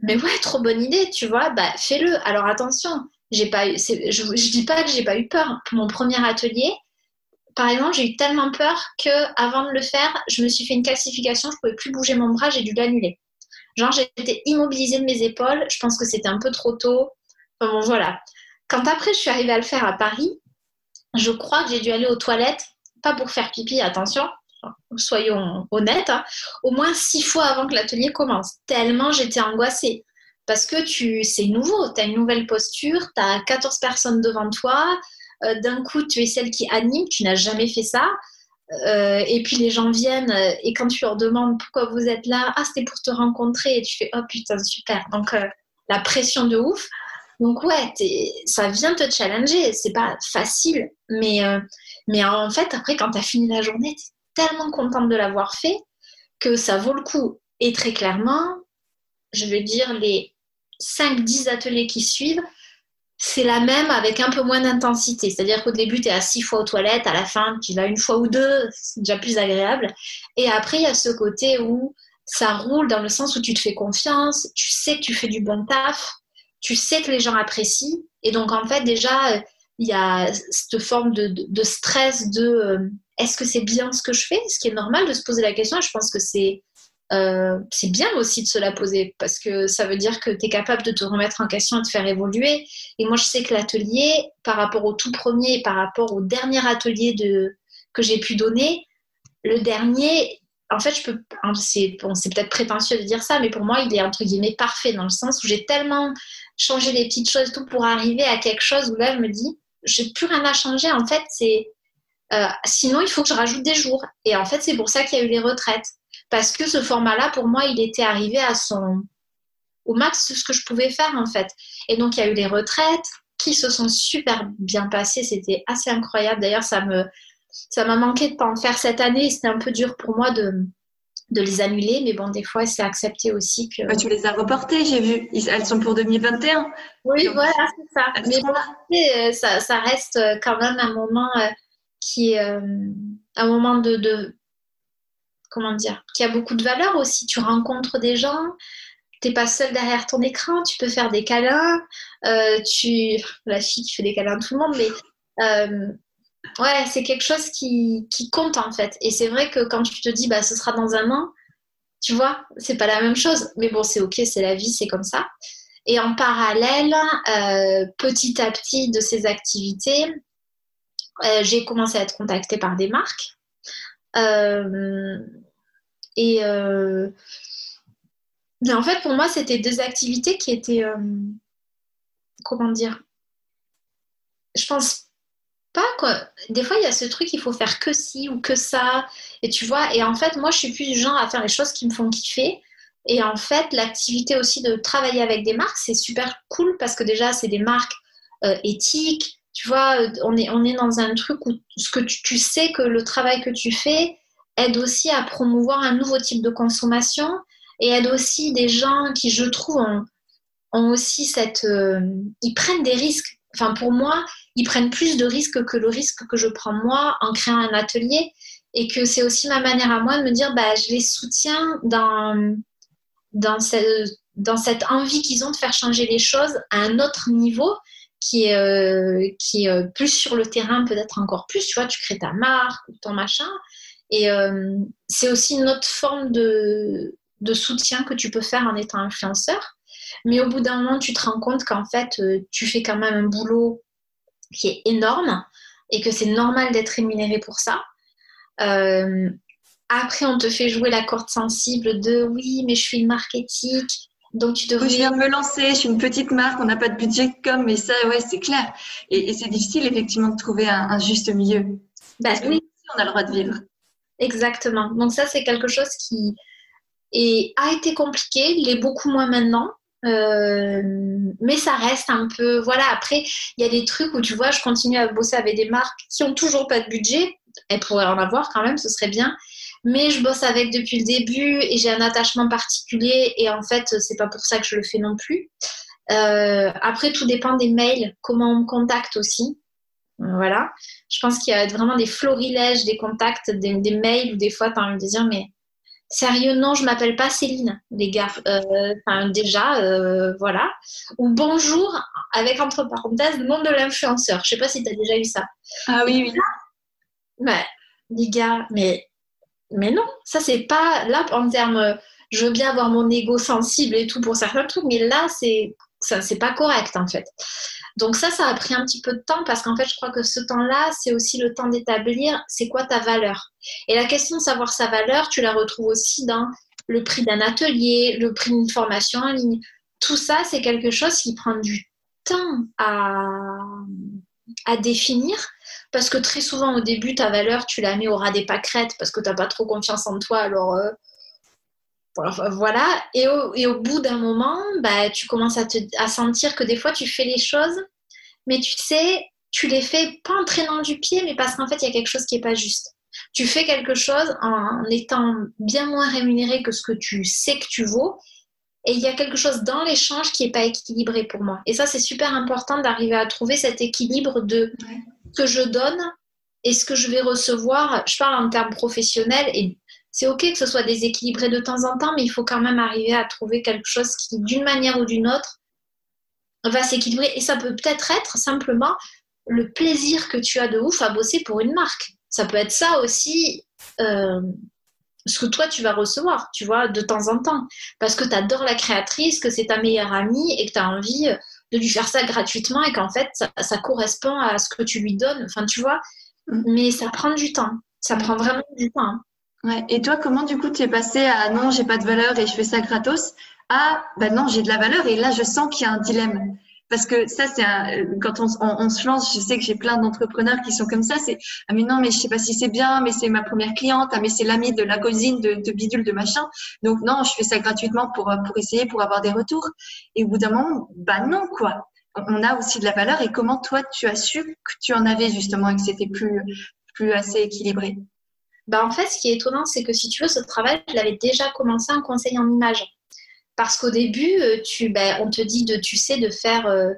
mais ouais, trop bonne idée, tu vois, bah fais-le. Alors attention, j'ai pas je, je dis pas que j'ai pas eu peur. Pour mon premier atelier, par exemple, j'ai eu tellement peur que avant de le faire, je me suis fait une calcification, je pouvais plus bouger mon bras, j'ai dû l'annuler. Genre, j'étais immobilisée de mes épaules, je pense que c'était un peu trop tôt. Bon, voilà. Quand après, je suis arrivée à le faire à Paris, je crois que j'ai dû aller aux toilettes, pas pour faire pipi, attention, soyons honnêtes, hein, au moins six fois avant que l'atelier commence, tellement j'étais angoissée. Parce que tu, c'est nouveau, tu as une nouvelle posture, tu as 14 personnes devant toi, euh, d'un coup tu es celle qui anime, tu n'as jamais fait ça. Euh, et puis les gens viennent euh, et quand tu leur demandes pourquoi vous êtes là, ah c'était pour te rencontrer et tu fais oh putain super. Donc la pression de ouf. Donc ouais, ça vient te challenger. C'est pas facile, mais mais en fait après quand tu as fini la journée, tellement contente de l'avoir fait que ça vaut le coup. Et très clairement, je veux dire, les 5-10 ateliers qui suivent, c'est la même avec un peu moins d'intensité. C'est-à-dire qu'au début, tu es à 6 fois aux toilettes, à la fin, tu vas une fois ou deux, c'est déjà plus agréable. Et après, il y a ce côté où ça roule dans le sens où tu te fais confiance, tu sais que tu fais du bon taf, tu sais que les gens apprécient. Et donc, en fait, déjà, il y a cette forme de, stress de euh, est-ce que c'est bien ce que je fais? Ce qui est normal de se poser la question. Je pense que c'est euh, c'est bien aussi de se la poser parce que ça veut dire que tu es capable de te remettre en question et de faire évoluer. Et moi, je sais que l'atelier, par rapport au tout premier et par rapport au dernier atelier de, que j'ai pu donner, le dernier, en fait, je peux, c'est peut-être prétentieux de dire ça, mais pour moi, il est entre guillemets parfait dans le sens où j'ai tellement changé les petites choses tout pour arriver à quelque chose où là, je me dis, j'ai plus rien à changer. En fait, c'est euh, sinon, il faut que je rajoute des jours. Et en fait, c'est pour ça qu'il y a eu les retraites. Parce que ce format-là, pour moi, il était arrivé à son au max de ce que je pouvais faire, en fait. Et donc, il y a eu les retraites qui se sont super bien passées. C'était assez incroyable. D'ailleurs, ça me ça m'a manqué de pas en faire cette année. C'était un peu dur pour moi de, de les annuler, mais bon, des fois, c'est accepté aussi que. tu les as reportées, j'ai vu. Elles sont pour 2021. Oui, voilà, c'est ça. Mais bon, euh, ça, ça, reste quand même un moment euh, qui est euh, un moment de, comment dire, qui a beaucoup de valeur aussi. Tu rencontres des gens, tu n'es pas seul derrière ton écran, tu peux faire des câlins. Euh, tu, la fille qui fait des câlins à tout le monde, mais euh, ouais, c'est quelque chose qui, qui, compte en fait. Et c'est vrai que quand tu te dis, bah, ce sera dans un an, tu vois, c'est pas la même chose. Mais bon, c'est ok, c'est la vie, c'est comme ça. Et en parallèle, petit à petit de ces activités, euh, j'ai commencé à être contactée par des marques. Euh, et euh, en fait, pour moi, c'était deux activités qui étaient, comment dire, je pense pas quoi. Des fois, il y a ce truc, il faut faire que ci ou que ça. Et tu vois, et en fait, moi, je suis plus du genre à faire les choses qui me font kiffer. Et en fait, l'activité aussi de travailler avec des marques, c'est super cool parce que déjà, c'est des marques éthiques, tu vois, on est, on est dans un truc où ce que tu, sais que le travail que tu fais aide aussi à promouvoir un nouveau type de consommation et aide aussi des gens qui, je trouve, ont, aussi cette... Euh, ils prennent des risques. Enfin, pour moi, ils prennent plus de risques que le risque que je prends moi en créant un atelier et que c'est aussi ma manière à moi de me dire, bah, je les soutiens dans, dans, dans cette envie qu'ils ont de faire changer les choses à un autre niveau qui est, euh, qui est euh, plus sur le terrain, peut-être encore plus. Tu vois, tu crées ta marque ou ton machin. Et euh, c'est aussi une autre forme de, de, soutien que tu peux faire en étant influenceur. Mais au bout d'un moment, tu te rends compte qu'en fait, tu fais quand même un boulot qui est énorme et que c'est normal d'être rémunéré pour ça. Après, on te fait jouer la corde sensible de oui, mais je suis une marque éthique, donc tu devrais. je viens de me lancer, je suis une petite marque, on n'a pas de budget comme, mais ça, ouais, c'est clair. Et, c'est difficile effectivement de trouver un, juste milieu. Bah, oui. On a le droit de vivre. Exactement. Donc ça, c'est quelque chose qui est, a été compliqué, il est beaucoup moins maintenant. Euh, mais ça reste un peu. Voilà, après, il y a des trucs où tu vois, je continue à bosser avec des marques qui ont toujours pas de budget. Elles pourraient en avoir quand même, ce serait bien. Mais je bosse avec depuis le début et j'ai un attachement particulier et en fait, c'est pas pour ça que je le fais non plus. Euh, après, tout dépend des mails, comment on me contacte aussi. Voilà. Je pense qu'il y a vraiment des florilèges, des contacts, des, mails où des fois, tu as envie de dire, mais sérieux, non, je m'appelle pas Céline, les gars. Euh, enfin, déjà, euh, voilà. Ou bonjour, avec entre parenthèses, le nom de l'influenceur. Je sais pas si tu as déjà eu ça. Ah oui, oui. Ouais, les gars, mais, mais non, ça c'est pas là en termes. Je veux bien avoir mon ego sensible et tout pour certains trucs, mais là c'est ça c'est pas correct en fait. Donc ça, ça a pris un petit peu de temps parce qu'en fait, je crois que ce temps-là, c'est aussi le temps d'établir c'est quoi ta valeur. Et la question de savoir sa valeur, tu la retrouves aussi dans le prix d'un atelier, le prix d'une formation en ligne. Tout ça, c'est quelque chose qui prend du temps à, à définir parce que très souvent au début ta valeur tu la mets au ras des pâquerettes parce que tu n'as pas trop confiance en toi alors euh, voilà, et au, bout d'un moment, bah, tu commences à, te, sentir que des fois, tu fais les choses, mais tu sais, tu les fais pas en traînant du pied, mais parce qu'en fait, il y a quelque chose qui n'est pas juste. Tu fais quelque chose en étant bien moins rémunéré que ce que tu sais que tu vaux, et il y a quelque chose dans l'échange qui n'est pas équilibré pour moi. Et ça, c'est super important d'arriver à trouver cet équilibre de que je donne et ce que je vais recevoir. Je parle en termes professionnels et c'est ok que ce soit déséquilibré de temps en temps, mais il faut quand même arriver à trouver quelque chose qui, d'une manière ou d'une autre, va s'équilibrer. Et ça peut peut-être être simplement le plaisir que tu as de ouf à bosser pour une marque. Ça peut être ça aussi, euh, ce que toi tu vas recevoir, tu vois, de temps en temps. Parce que tu adores la créatrice, que c'est ta meilleure amie et que tu as envie de lui faire ça gratuitement et qu'en fait ça, ça, correspond à ce que tu lui donnes. Enfin, tu vois, mm. mais ça prend du temps. Ça prend vraiment du temps. Ouais. Et toi, comment du coup tu es passé à non, j'ai pas de valeur et je fais ça gratos à ben non, j'ai de la valeur et là je sens qu'il y a un dilemme. Parce que ça, c'est quand on, se lance, je sais que j'ai plein d'entrepreneurs qui sont comme ça. C'est ah mais non, mais je sais pas si c'est bien, mais c'est ma première cliente, ah mais c'est l'ami de la cousine de, bidule de machin. Donc non, je fais ça gratuitement pour pour essayer, pour avoir des retours. Et au bout d'un moment, bah non quoi. On a aussi de la valeur. Et comment toi tu as su que tu en avais justement et que c'était plus plus assez équilibré? Bah, en fait, ce qui est étonnant, c'est que si tu veux, ce travail, je l'avais déjà commencé en conseil en image. Parce qu'au début, euh, tu, bah, on te dit de, tu sais, de faire euh,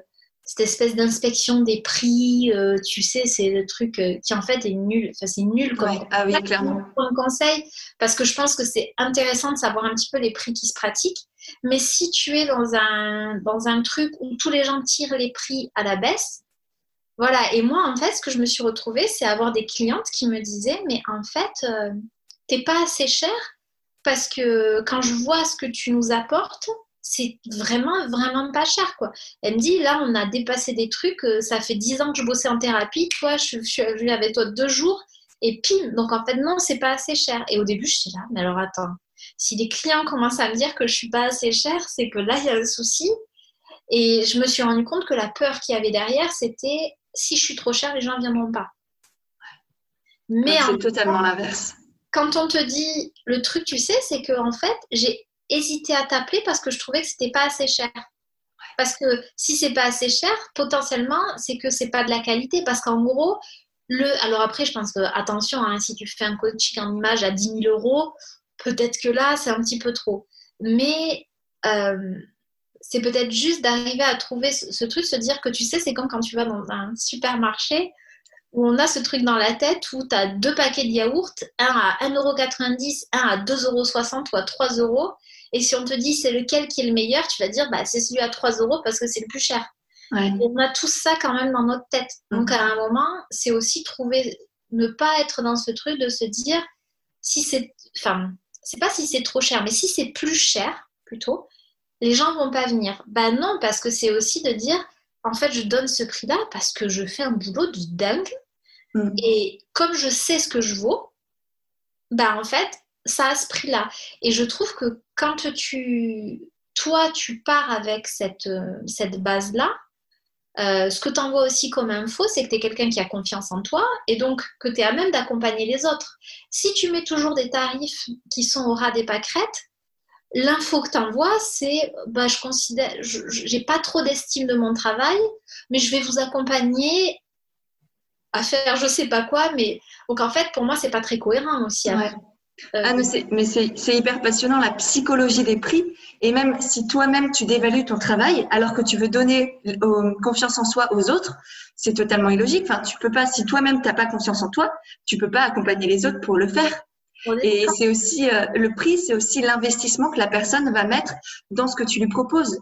cette espèce d'inspection des prix. Euh, tu sais, c'est le truc qui en fait est nul. Enfin, c'est nul comme ah oui, clairement. un conseil. Parce que je pense que c'est intéressant de savoir un petit peu les prix qui se pratiquent. Mais si tu es dans un, dans un truc où tous les gens tirent les prix à la baisse, voilà, et moi, en fait, ce que je me suis retrouvée, c'est avoir des clientes qui me disaient, mais en fait, euh, t'es pas assez cher parce que quand je vois ce que tu nous apportes, c'est vraiment, vraiment pas cher, quoi. Elle me dit, là, on a dépassé des trucs, euh, ça fait dix ans que je bossais en thérapie, toi, je, je suis venue avec toi deux jours, et pile. Donc, en fait, non, c'est pas assez cher. Et au début, je suis là, mais alors attends, si les clients commencent à me dire que je suis pas assez cher, c'est que là, il y a un souci. Et je me suis rendu compte que la peur qu'il y avait derrière, c'était si je suis trop chère, les gens ne viendront pas. Mais c'est totalement l'inverse. Quand on te dit le truc, tu sais, c'est que en fait, j'ai hésité à t'appeler parce que je trouvais que c'était pas assez cher. Parce que si c'est pas assez cher, potentiellement, c'est que c'est pas de la qualité. Parce qu'en gros, le. Alors après, je pense que attention, hein, si tu fais un coaching en image à 10 000 euros, peut-être que là, c'est un petit peu trop. Mais euh, c'est peut-être juste d'arriver à trouver ce, truc, se dire que tu sais, c'est comme quand tu vas dans un supermarché où on a ce truc dans la tête où tu as deux paquets de yaourts, un à 1,90€, un à 2,60€ ou à 3€. Et si on te dit c'est lequel qui est le meilleur, tu vas dire bah, c'est celui à 3€ parce que c'est le plus cher. on a tout ça quand même dans notre tête. Donc à un moment, c'est aussi trouver, ne pas être dans ce truc de se dire si c'est, enfin, c'est pas si c'est trop cher, mais si c'est plus cher plutôt, les gens vont pas venir. Bah non, parce que c'est aussi de dire, en fait, je donne ce prix-là parce que je fais un boulot de dingue. Mm. Et comme je sais ce que je vaux, bah en fait, ça a ce prix-là. Et je trouve que quand tu, toi, tu pars avec cette, cette base-là, euh, ce que tu envoies aussi comme info, c'est que tu es quelqu'un qui a confiance en toi et donc que tu es à même d'accompagner les autres. Si tu mets toujours des tarifs qui sont au ras des pâquerettes, l'info que tu envoies, c'est bah, je considère, j'ai pas trop d'estime de mon travail, mais je vais vous accompagner à faire je sais pas quoi. Mais donc en fait, pour moi, c'est pas très cohérent aussi. Euh, ah, mais c'est hyper passionnant, la psychologie des prix. Et même si toi-même, tu dévalues ton travail, alors que tu veux donner confiance en soi aux autres, c'est totalement illogique. Enfin, tu peux pas, si toi-même, tu n'as pas confiance en toi, tu peux pas accompagner les autres pour le faire. Et c'est aussi, euh, le prix, c'est aussi l'investissement que la personne va mettre dans ce que tu lui proposes.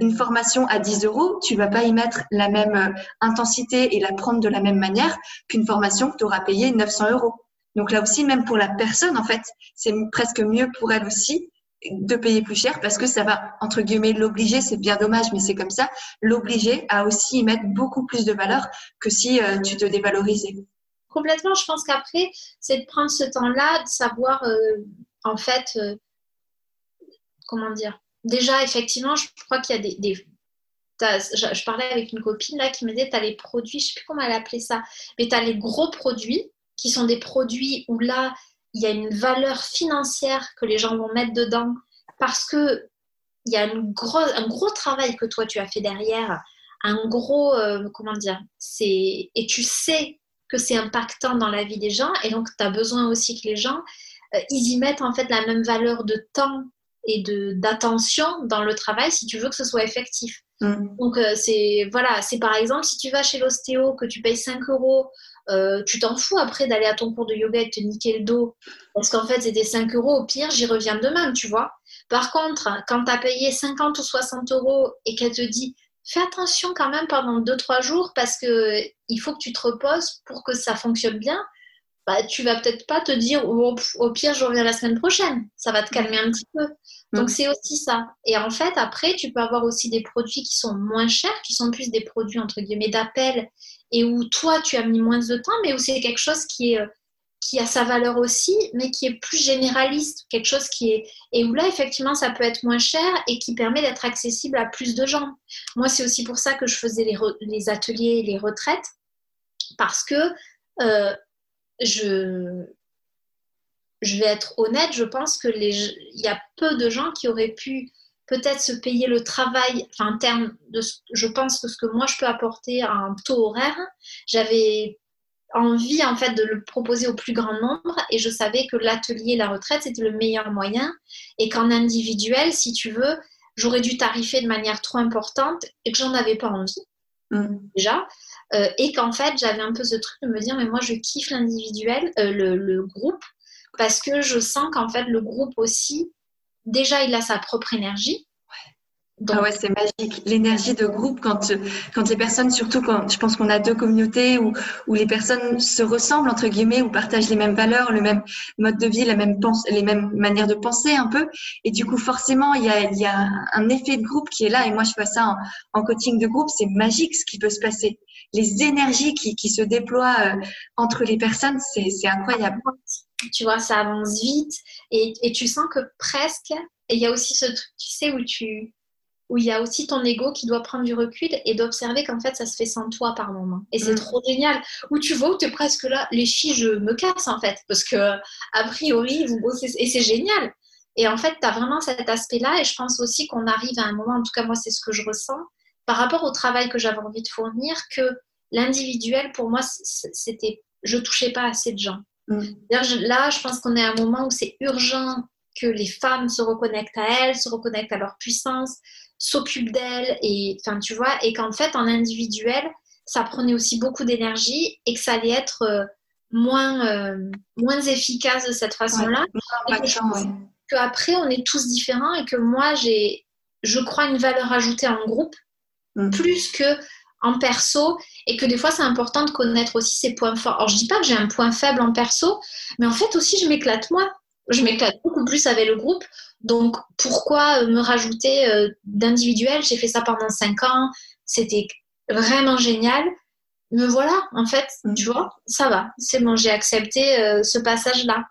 Une formation à 10 euros, tu vas pas y mettre la même euh, intensité et la prendre de la même manière qu'une formation que tu auras payée 900 euros. Donc là aussi, même pour la personne, en fait, c'est presque mieux pour elle aussi de payer plus cher parce que ça va, entre guillemets, l'obliger, c'est bien dommage, mais c'est comme ça, l'obliger à aussi y mettre beaucoup plus de valeur que si euh, tu te dévalorisais. Complètement, je pense qu'après, c'est de prendre ce temps-là, de savoir, euh, en fait, comment dire, déjà, effectivement, je crois qu'il y a des, je, parlais avec une copine là qui me disait, tu as les produits, je sais plus comment elle appelait ça, mais tu as les gros produits qui sont des produits où là, il y a une valeur financière que les gens vont mettre dedans parce que il y a une un gros travail que toi tu as fait derrière, un gros, euh, comment dire, c'est et tu sais que c'est impactant dans la vie des gens et donc tu as besoin aussi que les gens, euh, ils y mettent en fait la même valeur de temps et de d'attention dans le travail si tu veux que ce soit effectif. Mm. Donc euh, c'est voilà, c'est par exemple si tu vas chez l'ostéo que tu payes 5 euros euh, tu t'en fous après d'aller à ton cours de yoga et te niquer le dos. Parce qu'en fait, c'était 5 euros. Au pire, j'y reviens demain, tu vois. Par contre, quand tu as payé 50 ou 60 euros et qu'elle te dit fais attention quand même pendant 2-3 jours parce qu'il faut que tu te reposes pour que ça fonctionne bien, bah, tu vas peut-être pas te dire au, pire, je reviens la semaine prochaine. Ça va te calmer un petit peu. Donc, mm. c'est aussi ça. Et en fait, après, tu peux avoir aussi des produits qui sont moins chers, qui sont plus des produits entre guillemets d'appel et où toi, tu as mis moins de temps, mais où c'est quelque chose qui est qui a sa valeur aussi, mais qui est plus généraliste, quelque chose qui est et où là effectivement ça peut être moins cher et qui permet d'être accessible à plus de gens. Moi c'est aussi pour ça que je faisais les, les ateliers, les retraites, parce que euh, je je vais être honnête, je pense que les il y a peu de gens qui auraient pu peut-être se payer le travail, enfin en termes de, je pense que ce que moi je peux apporter à un taux horaire, j'avais envie en fait de le proposer au plus grand nombre et je savais que l'atelier, la retraite, c'était le meilleur moyen et qu'en individuel, si tu veux, j'aurais dû tarifer de manière trop importante et que j'en avais pas envie mm. déjà. Euh, et qu'en fait, j'avais un peu ce truc de me dire, mais moi, je kiffe l'individuel, euh, le, le, groupe, parce que je sens qu'en fait, le groupe aussi, déjà, il a sa propre énergie. Ah ouais, c'est magique. L'énergie de groupe, quand, quand les personnes, surtout quand je pense qu'on a deux communautés où, où les personnes se ressemblent, entre guillemets, ou partagent les mêmes valeurs, le même mode de vie, la même pense, les mêmes manières de penser un peu. Et du coup, forcément, il y a, y a un effet de groupe qui est là. Et moi, je fais ça en, en coaching de groupe. C'est magique ce qui peut se passer. Les énergies qui, qui se déploient euh, entre les personnes, c'est incroyable. Tu vois, ça avance vite. Et, et tu sens que presque, et il y a aussi ce truc, tu sais, où tu où il y a aussi ton ego qui doit prendre du recul et d'observer qu'en fait ça se fait sans toi par moment. Et c'est mm. trop génial. Où tu vois où tu es presque là, les chi, je me casse en fait, parce que a priori, vous bossez, et c'est génial. Et en fait, tu as vraiment cet aspect-là, et je pense aussi qu'on arrive à un moment, en tout cas moi c'est ce que je ressens, par rapport au travail que j'avais envie de fournir, que l'individuel, pour moi, c'était, je touchais pas assez de gens. Mm. Là, je pense qu'on est à un moment où c'est urgent que les femmes se reconnectent à elles, se reconnectent à leur puissance, s'occupe d'elle et enfin tu vois et qu'en fait en individuel ça prenait aussi beaucoup d'énergie et que ça allait être euh, moins euh, moins efficace de cette façon-là que, après on est tous différents et que moi j'ai je crois une valeur ajoutée en groupe mm. plus que en perso et que des fois c'est important de connaître aussi ses points forts. Alors je dis pas que j'ai un point faible en perso, mais en fait aussi je m'éclate moi. Je m'éclate beaucoup plus avec le groupe. Donc, pourquoi me rajouter euh, d'individuel? J'ai fait ça pendant cinq ans. C'était vraiment génial. Me voilà, en fait, mm. tu vois, ça va. C'est bon, j'ai accepté euh, ce passage-là.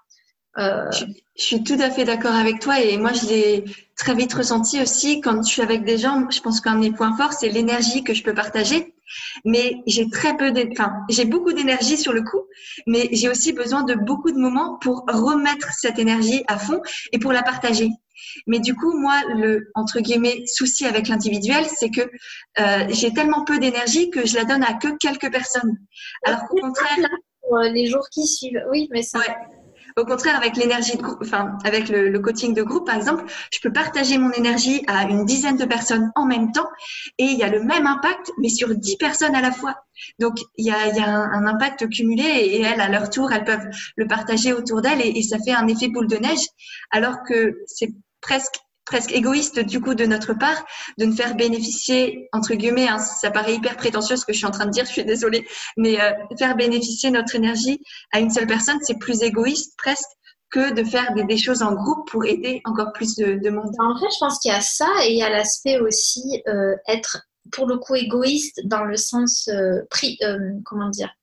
Euh, je, suis tout à fait d'accord avec toi et moi je l'ai très vite ressenti aussi quand je suis avec des gens. Je pense qu'un de mes points forts c'est l'énergie que je peux partager, mais j'ai très peu, enfin j'ai beaucoup d'énergie sur le coup, mais j'ai aussi besoin de beaucoup de moments pour remettre cette énergie à fond et pour la partager. Mais du coup, moi, le entre guillemets souci avec l'individuel, c'est que euh, j'ai tellement peu d'énergie que je la donne à que quelques personnes. Alors qu'au contraire, euh, les jours qui suivent, oui, mais ça. Au contraire, avec l'énergie de enfin, avec le, coaching de groupe, par exemple, je peux partager mon énergie à une dizaine de personnes en même temps et il y a le même impact, mais sur dix personnes à la fois. Donc, il y a, y a un, impact cumulé et, elles, à leur tour, elles peuvent le partager autour d'elles et ça fait un effet boule de neige, alors que c'est presque presque égoïste du coup de notre part de ne faire bénéficier entre guillemets hein, ça paraît hyper prétentieux ce que je suis en train de dire je suis désolée mais euh, faire bénéficier notre énergie à une seule personne c'est plus égoïste presque que de faire des, choses en groupe pour aider encore plus de, monde. En fait, je pense qu'il y a ça et il y a l'aspect aussi euh, être pour le coup égoïste dans le sens euh, comment dire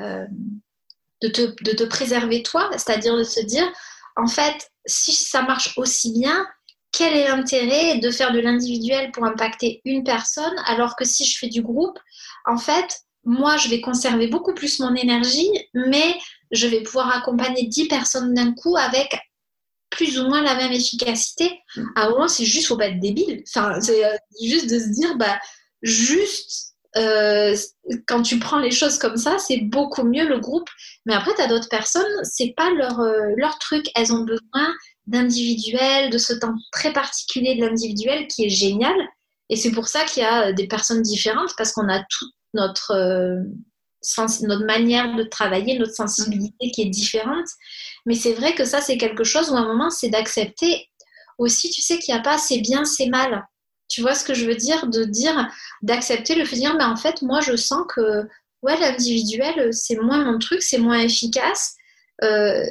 de te, de te préserver toi, c'est-à-dire de se dire en fait si ça marche aussi bien, quel est l'intérêt de faire de l'individuel pour impacter une personne alors que si je fais du groupe, en fait, moi, je vais conserver beaucoup plus mon énergie, mais je vais pouvoir accompagner 10 personnes d'un coup avec plus ou moins la même efficacité. À un moment, c'est juste, faut pas être débile. Enfin, c'est euh, juste de se dire, bah, juste, euh, quand tu prends les choses comme ça, c'est beaucoup mieux le groupe. Mais après, tu as d'autres personnes, c'est pas leur, euh, leur truc. Elles ont besoin d'individuel, de ce temps très particulier de l'individuel qui est génial. Et c'est pour ça qu'il y a des personnes différentes, parce qu'on a toute notre, euh, notre manière de travailler, notre sensibilité qui est différente. Mais c'est vrai que ça, c'est quelque chose où à un moment, c'est d'accepter aussi, tu sais, qu'il n'y a pas c'est bien, c'est mal. Tu vois ce que je veux dire? De dire, d'accepter le fait de dire, mais en fait, moi, je sens que ouais, l'individuel, c'est moins mon truc, c'est moins efficace. Euh,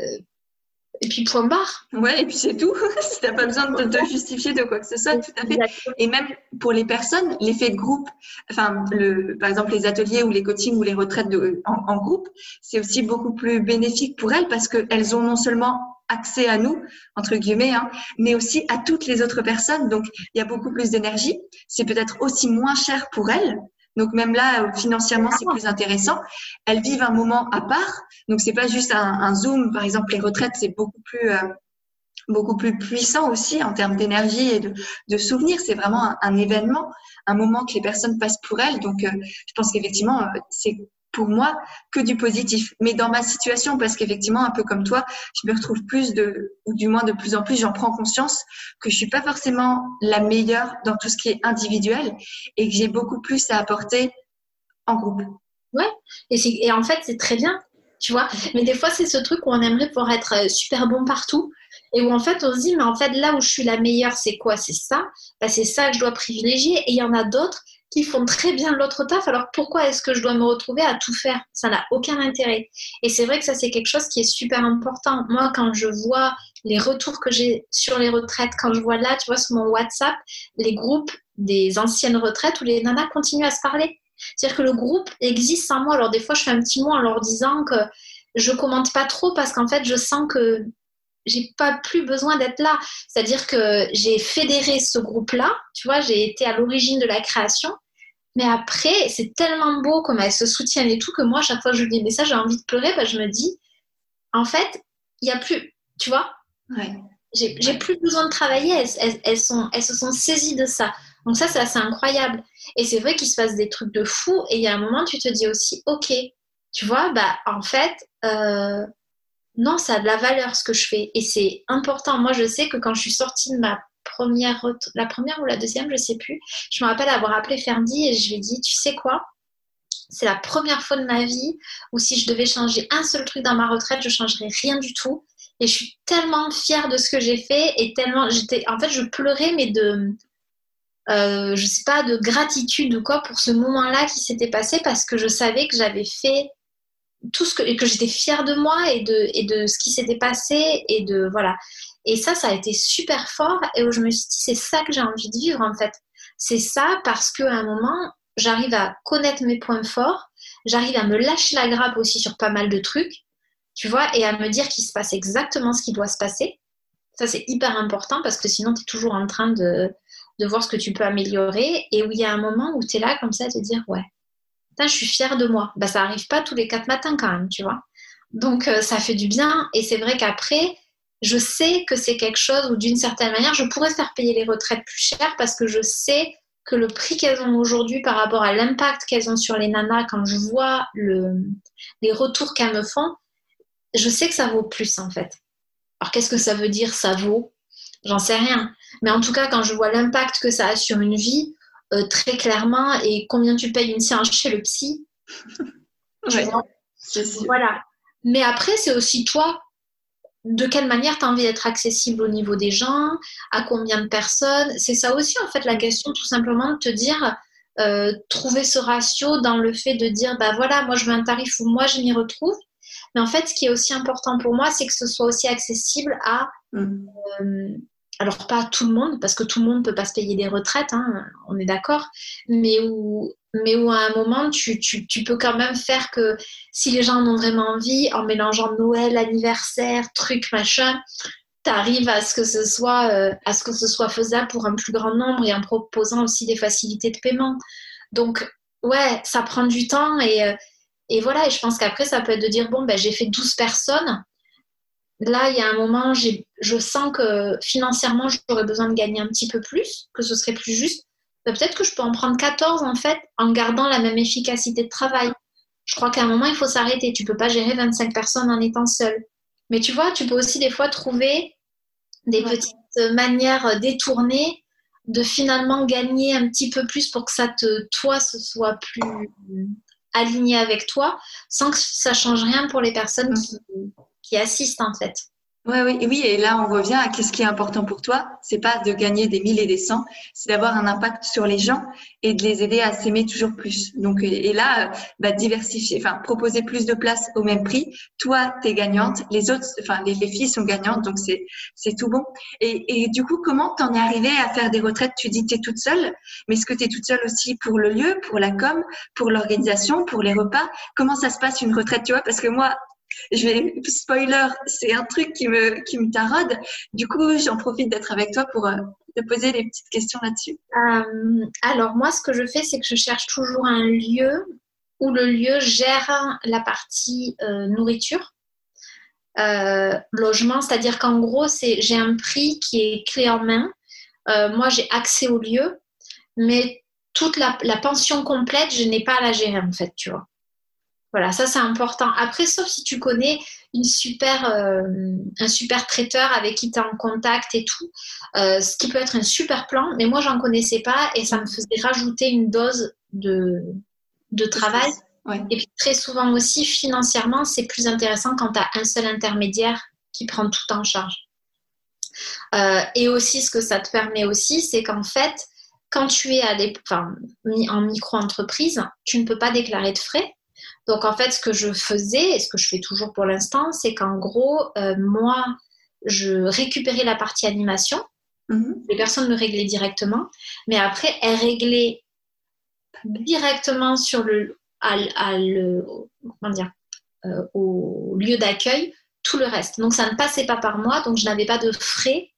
et puis point barre. Ouais, et puis c'est tout. si t'as pas besoin de te justifier de quoi que ce soit, tout à fait. Et même pour les personnes, l'effet de groupe, enfin, le, par exemple, les ateliers ou les coachings ou les retraites de, en, groupe, c'est aussi beaucoup plus bénéfique pour elles parce qu'elles ont non seulement accès à nous, entre guillemets, hein, mais aussi à toutes les autres personnes. Donc, il y a beaucoup plus d'énergie. C'est peut-être aussi moins cher pour elles donc même là, euh, financièrement, c'est plus intéressant. Elles vivent un moment à part. Donc c'est pas juste un, zoom. Par exemple, les retraites, c'est beaucoup plus euh, beaucoup plus puissant aussi en termes d'énergie et de, souvenirs. C'est vraiment un, événement, un moment que les personnes passent pour elles. Donc euh, je pense qu'effectivement, c'est pour moi que du positif. Mais dans ma situation, parce qu'effectivement, un peu comme toi, je me retrouve plus de, ou du moins de plus en plus, j'en prends conscience que je suis pas forcément la meilleure dans tout ce qui est individuel et que j'ai beaucoup plus à apporter en groupe. Ouais, et, en fait, c'est très bien, tu vois. Mais des fois, c'est ce truc où on aimerait pouvoir être euh, super bon partout et où en fait, on se dit, mais en fait, là où je suis la meilleure, c'est quoi? C'est ça? Bah, c'est ça que je dois privilégier. Et il y en a d'autres qui font très bien l'autre taf, alors pourquoi est-ce que je dois me retrouver à tout faire? Ça n'a aucun intérêt. Et c'est vrai que ça, c'est quelque chose qui est super important. Moi, quand je vois les retours que j'ai sur les retraites, quand je vois là, tu vois, sur mon WhatsApp, les groupes des anciennes retraites où les nanas continuent à se parler. C'est-à-dire que le groupe existe sans moi. Alors des fois, je fais un petit mot en leur disant que je commente pas trop parce qu'en fait, je sens que j'ai pas plus besoin d'être là. C'est-à-dire que j'ai fédéré ce groupe-là, tu vois, j'ai été à l'origine de la création. Mais après, c'est tellement beau comme elles se soutiennent et tout que moi, chaque fois que je lis des messages, j'ai envie de pleurer. Bah, je me dis, en fait, il n'y a plus, tu vois, ouais. j'ai plus besoin de travailler. Elles, sont, elles se sont saisies de ça. Donc ça, c'est assez incroyable. Et c'est vrai qu'il se passe des trucs de fou. Et il y a un moment, tu te dis aussi, ok, tu vois, bah en fait, euh, non, ça a de la valeur ce que je fais. Et c'est important. Moi, je sais que quand je suis sortie de ma première, la première ou la deuxième, je sais plus, je me rappelle avoir appelé Ferdi et je lui ai dit, tu sais quoi? C'est la première fois de ma vie où si je devais changer un seul truc dans ma retraite, je changerais rien du tout. Et je suis tellement fière de ce que j'ai fait et tellement, j'étais, en fait, je pleurais, mais de, euh, je sais pas, de gratitude ou quoi pour ce moment-là qui s'était passé parce que je savais que j'avais fait tout ce que, que j'étais fière de moi et de, et de ce qui s'était passé et de voilà. Et ça, ça a été super fort et où je me suis dit, c'est ça que j'ai envie de vivre en fait. C'est ça parce qu'à un moment, j'arrive à connaître mes points forts, j'arrive à me lâcher la grappe aussi sur pas mal de trucs, tu vois, et à me dire qu'il se passe exactement ce qui doit se passer. Ça, c'est hyper important parce que sinon, tu es toujours en train de, de voir ce que tu peux améliorer et où il y a un moment où tu es là comme ça te dire, ouais, je suis fière de moi. Bah, ça arrive pas tous les quatre matins quand même, tu vois. Donc, euh, ça fait du bien. Et c'est vrai qu'après, je sais que c'est quelque chose où, d'une certaine manière, je pourrais faire payer les retraites plus cher parce que je sais que le prix qu'elles ont aujourd'hui par rapport à l'impact qu'elles ont sur les nanas, quand je vois le, les retours qu'elles me font, je sais que ça vaut plus en fait. Alors qu'est-ce que ça veut dire ça vaut? J'en sais rien. Mais en tout cas, quand je vois l'impact que ça a sur une vie, euh, très clairement et combien tu payes une séance chez le psy? Voilà. Mais après, c'est aussi toi, de quelle manière tu as envie d'être accessible au niveau des gens, à combien de personnes? C'est ça aussi, en fait, la question, tout simplement, de te dire, euh, trouver ce ratio dans le fait de dire, bah voilà, moi je veux un tarif où moi je m'y retrouve. Mais en fait, ce qui est aussi important pour moi, c'est que ce soit aussi accessible à mmh. euh, alors pas tout le monde, parce que tout le monde ne peut pas se payer des retraites, hein, on est d'accord, mais où, mais où à un moment, tu, peux quand même faire que si les gens en ont vraiment envie, en mélangeant Noël, anniversaire, truc, machin, tu arrives à ce, que ce soit, euh, à ce que ce soit faisable pour un plus grand nombre et en proposant aussi des facilités de paiement. Donc, ouais, ça prend du temps et, euh, et voilà, et je pense qu'après, ça peut être de dire, bon, ben, j'ai fait 12 personnes, là, il y a un moment, je sens que financièrement, j'aurais besoin de gagner un petit peu plus, que ce serait plus juste. Bah, peut-être que je peux en prendre 14 en fait, en gardant la même efficacité de travail. Je crois qu'à un moment, il faut s'arrêter. Tu peux pas gérer 25 personnes en étant seul. Mais tu vois, tu peux aussi des fois trouver des petites manières détournées de finalement gagner un petit peu plus pour que ça te, toi, ce soit plus aligné avec toi, sans que ça change rien pour les personnes qui, qui assistent en fait. Oui, oui, et là on revient à qu'est-ce qui est important pour toi. C'est pas de gagner des mille et des cents, c'est d'avoir un impact sur les gens et de les aider à s'aimer toujours plus. Donc, et là, bah, diversifier, enfin proposer plus de places au même prix. Toi, tu es gagnante, les autres, enfin les, filles sont gagnantes, donc c'est tout bon. Et, et du coup, comment t'en es arrivée à faire des retraites? Tu dis que tu es toute seule, mais est-ce que tu es toute seule aussi pour le lieu, pour la com, pour l'organisation, pour les repas? Comment ça se passe une retraite, tu vois? Parce que moi, je vais spoiler, c'est un truc qui me qui me taraude. Du coup, j'en profite d'être avec toi pour euh, te poser des petites questions là-dessus. Euh, alors moi, ce que je fais, c'est que je cherche toujours un lieu où le lieu gère la partie euh, nourriture. logement, c'est-à-dire qu'en gros, c'est j'ai un prix qui est clé en main. moi, j'ai accès au lieu, mais toute la, la pension complète, je n'ai pas à la gérer en fait, tu vois. Voilà, ça c'est important. Après, sauf si tu connais une super, euh, un super traiteur avec qui tu es en contact et tout, euh, ce qui peut être un super plan, mais moi j'en connaissais pas et ça me faisait rajouter une dose de, de travail. Et puis très souvent aussi, financièrement, c'est plus intéressant quand tu as un seul intermédiaire qui prend tout en charge. Euh, et aussi, ce que ça te permet aussi, c'est qu'en fait, quand tu es à enfin, en micro-entreprise, tu ne peux pas déclarer de frais donc en fait, ce que je faisais, et ce que je fais toujours pour l'instant, c'est qu'en gros, euh, moi, je récupérais la partie animation. Mhm. Les personnes me réglaient directement. Mais après, elles réglaient directement sur le, comment dire, euh, au lieu d'accueil tout le reste. Donc ça ne passait pas par moi, donc je n'avais pas de frais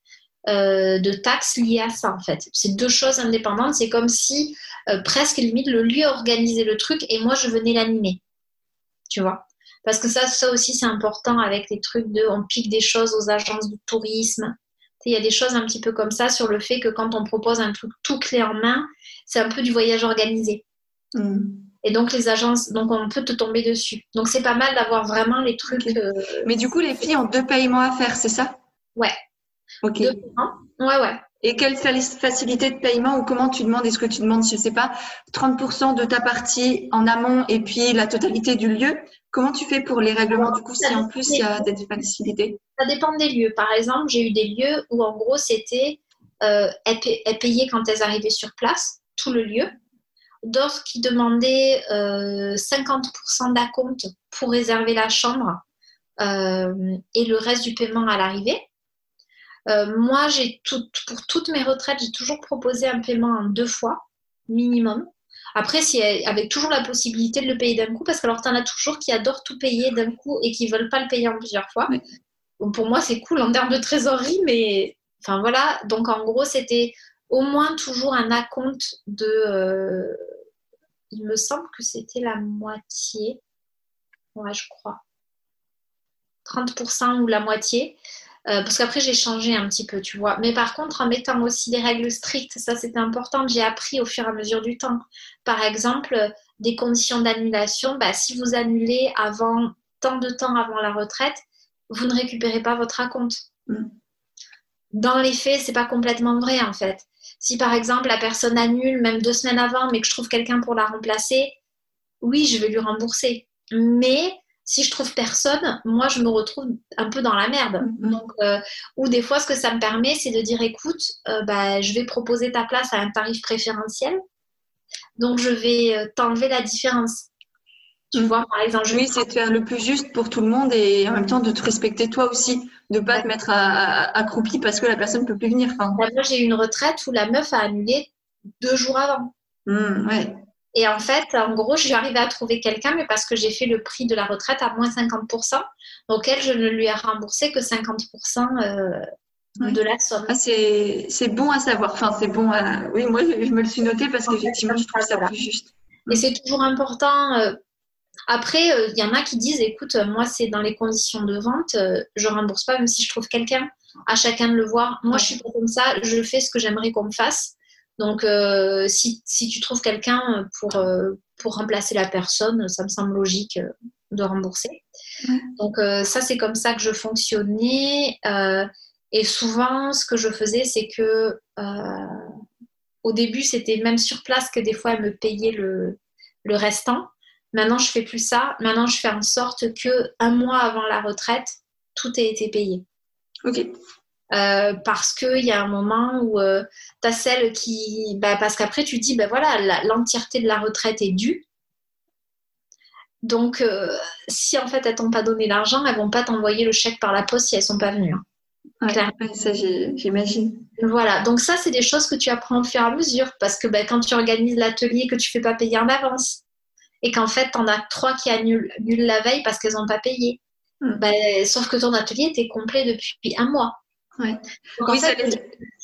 euh, de taxes liées à ça en fait. C'est deux choses indépendantes. C'est comme si presque limite le lieu organisait le truc et moi je venais l'animer tu vois. Parce que ça, ça aussi, c'est important avec les trucs de on pique des choses aux agences de tourisme. Il y a des choses un petit peu comme ça sur le fait que quand on propose un truc tout clé en main, c'est un peu du voyage organisé. Mm. Et donc les agences, donc on peut te tomber dessus. Donc c'est pas mal d'avoir vraiment les trucs. Euh, Mais du coup, les filles ont deux paiements à faire, c'est ça? Ouais. Ok. Deux paiements. Ouais, ouais. Et quelle facilité de paiement ou comment tu demandes Est-ce que tu demandes, je ne sais pas, 30% de ta partie en amont et puis la totalité du lieu? Comment tu fais pour les règlements du coup si en plus il y a des facilités? Ça dépend des lieux. Par exemple, j'ai eu des lieux où en gros c'était euh, elles payaient quand elles arrivaient sur place, tout le lieu. D'autres qui demandaient 50% euh, d'acompte pour réserver la chambre et le reste du paiement à l'arrivée. Moi, j'ai tout, pour toutes mes retraites, j'ai toujours proposé un paiement en deux fois minimum. Après, si, avec toujours la possibilité de le payer d'un coup, parce que alors tu en as toujours qui adorent tout payer d'un coup et qui veulent pas le payer en plusieurs fois. pour moi, c'est cool en termes de trésorerie, mais enfin voilà. Donc en gros, c'était au moins toujours un acompte de. Euh, il me semble que c'était la moitié. Ouais, je crois. 30% ou la moitié. Euh, parce qu'après, j'ai changé un petit peu, tu vois. Mais par contre, en mettant aussi des règles strictes, ça c'était important, j'ai appris au fur et à mesure du temps. Par exemple, des conditions d'annulation, bah, si vous annulez avant tant de temps avant la retraite, vous ne récupérez pas votre acompte. Mm. Dans les faits, c'est pas complètement vrai en fait. Si par exemple la personne annule même deux semaines avant, mais que je trouve quelqu'un pour la remplacer, oui, je vais lui rembourser. Mais si je trouve personne, moi, je me retrouve un peu dans la merde. Mm-hmm. Donc, euh, ou des fois, ce que ça me permet, c'est de dire, écoute, euh, bah, je vais proposer ta place à un tarif préférentiel. Donc, je vais euh, t'enlever la différence. Tu mm. vois, par exemple. oui, c'est de faire le plus juste pour tout le monde et en même temps de te respecter toi aussi, de ne pas te mettre accroupi parce que la personne ne peut plus venir. Enfin... Bah, moi, j'ai eu une retraite où la meuf a annulé deux jours avant. Mm, ouais. Et en fait, en gros, j'ai arrivé à trouver quelqu'un, mais parce que j'ai fait le prix de la retraite à moins 50%, donc elle, je ne lui ai remboursé que 50% euh, de la somme. Ah, c'est bon à savoir. Enfin, c'est bon à... Oui, moi, je, me le suis noté parce qu'effectivement, je trouve ça plus juste. Et c'est toujours important. Euh, après, il euh, y en a qui disent, écoute, moi, c'est dans les conditions de vente, je rembourse pas, même si je trouve quelqu'un. À chacun de le voir. Moi, je suis pas comme ça. Je fais ce que j'aimerais qu'on me fasse. Donc, euh, si, tu trouves quelqu'un pour, euh, pour remplacer la personne, ça me semble logique euh, de rembourser. Donc, ça, c'est comme ça que je fonctionnais. et souvent, ce que je faisais, c'est que au début, c'était même sur place que des fois, elle me payait le, le restant. Maintenant, je fais plus ça. Maintenant, je fais en sorte que un mois avant la retraite, tout ait été payé. Ok. Euh, parce qu'il y a un moment où euh, tu as celle qui. Bah, parce qu'après, tu dis, ben voilà, l'entièreté de la retraite est due. Donc, euh, si en fait elles t'ont pas donné l'argent, elles vont pas t'envoyer le chèque par la poste si elles sont pas venues. Hein. ça j'imagine. Voilà, donc ça c'est des choses que tu apprends au fur et à mesure parce que ben, quand tu organises l'atelier que tu fais pas payer en avance et qu'en fait tu en as trois qui annulent, la veille parce qu'elles n'ont pas payé. Hmm. Ben, sauf que ton atelier était complet depuis un mois. Ouais. oui,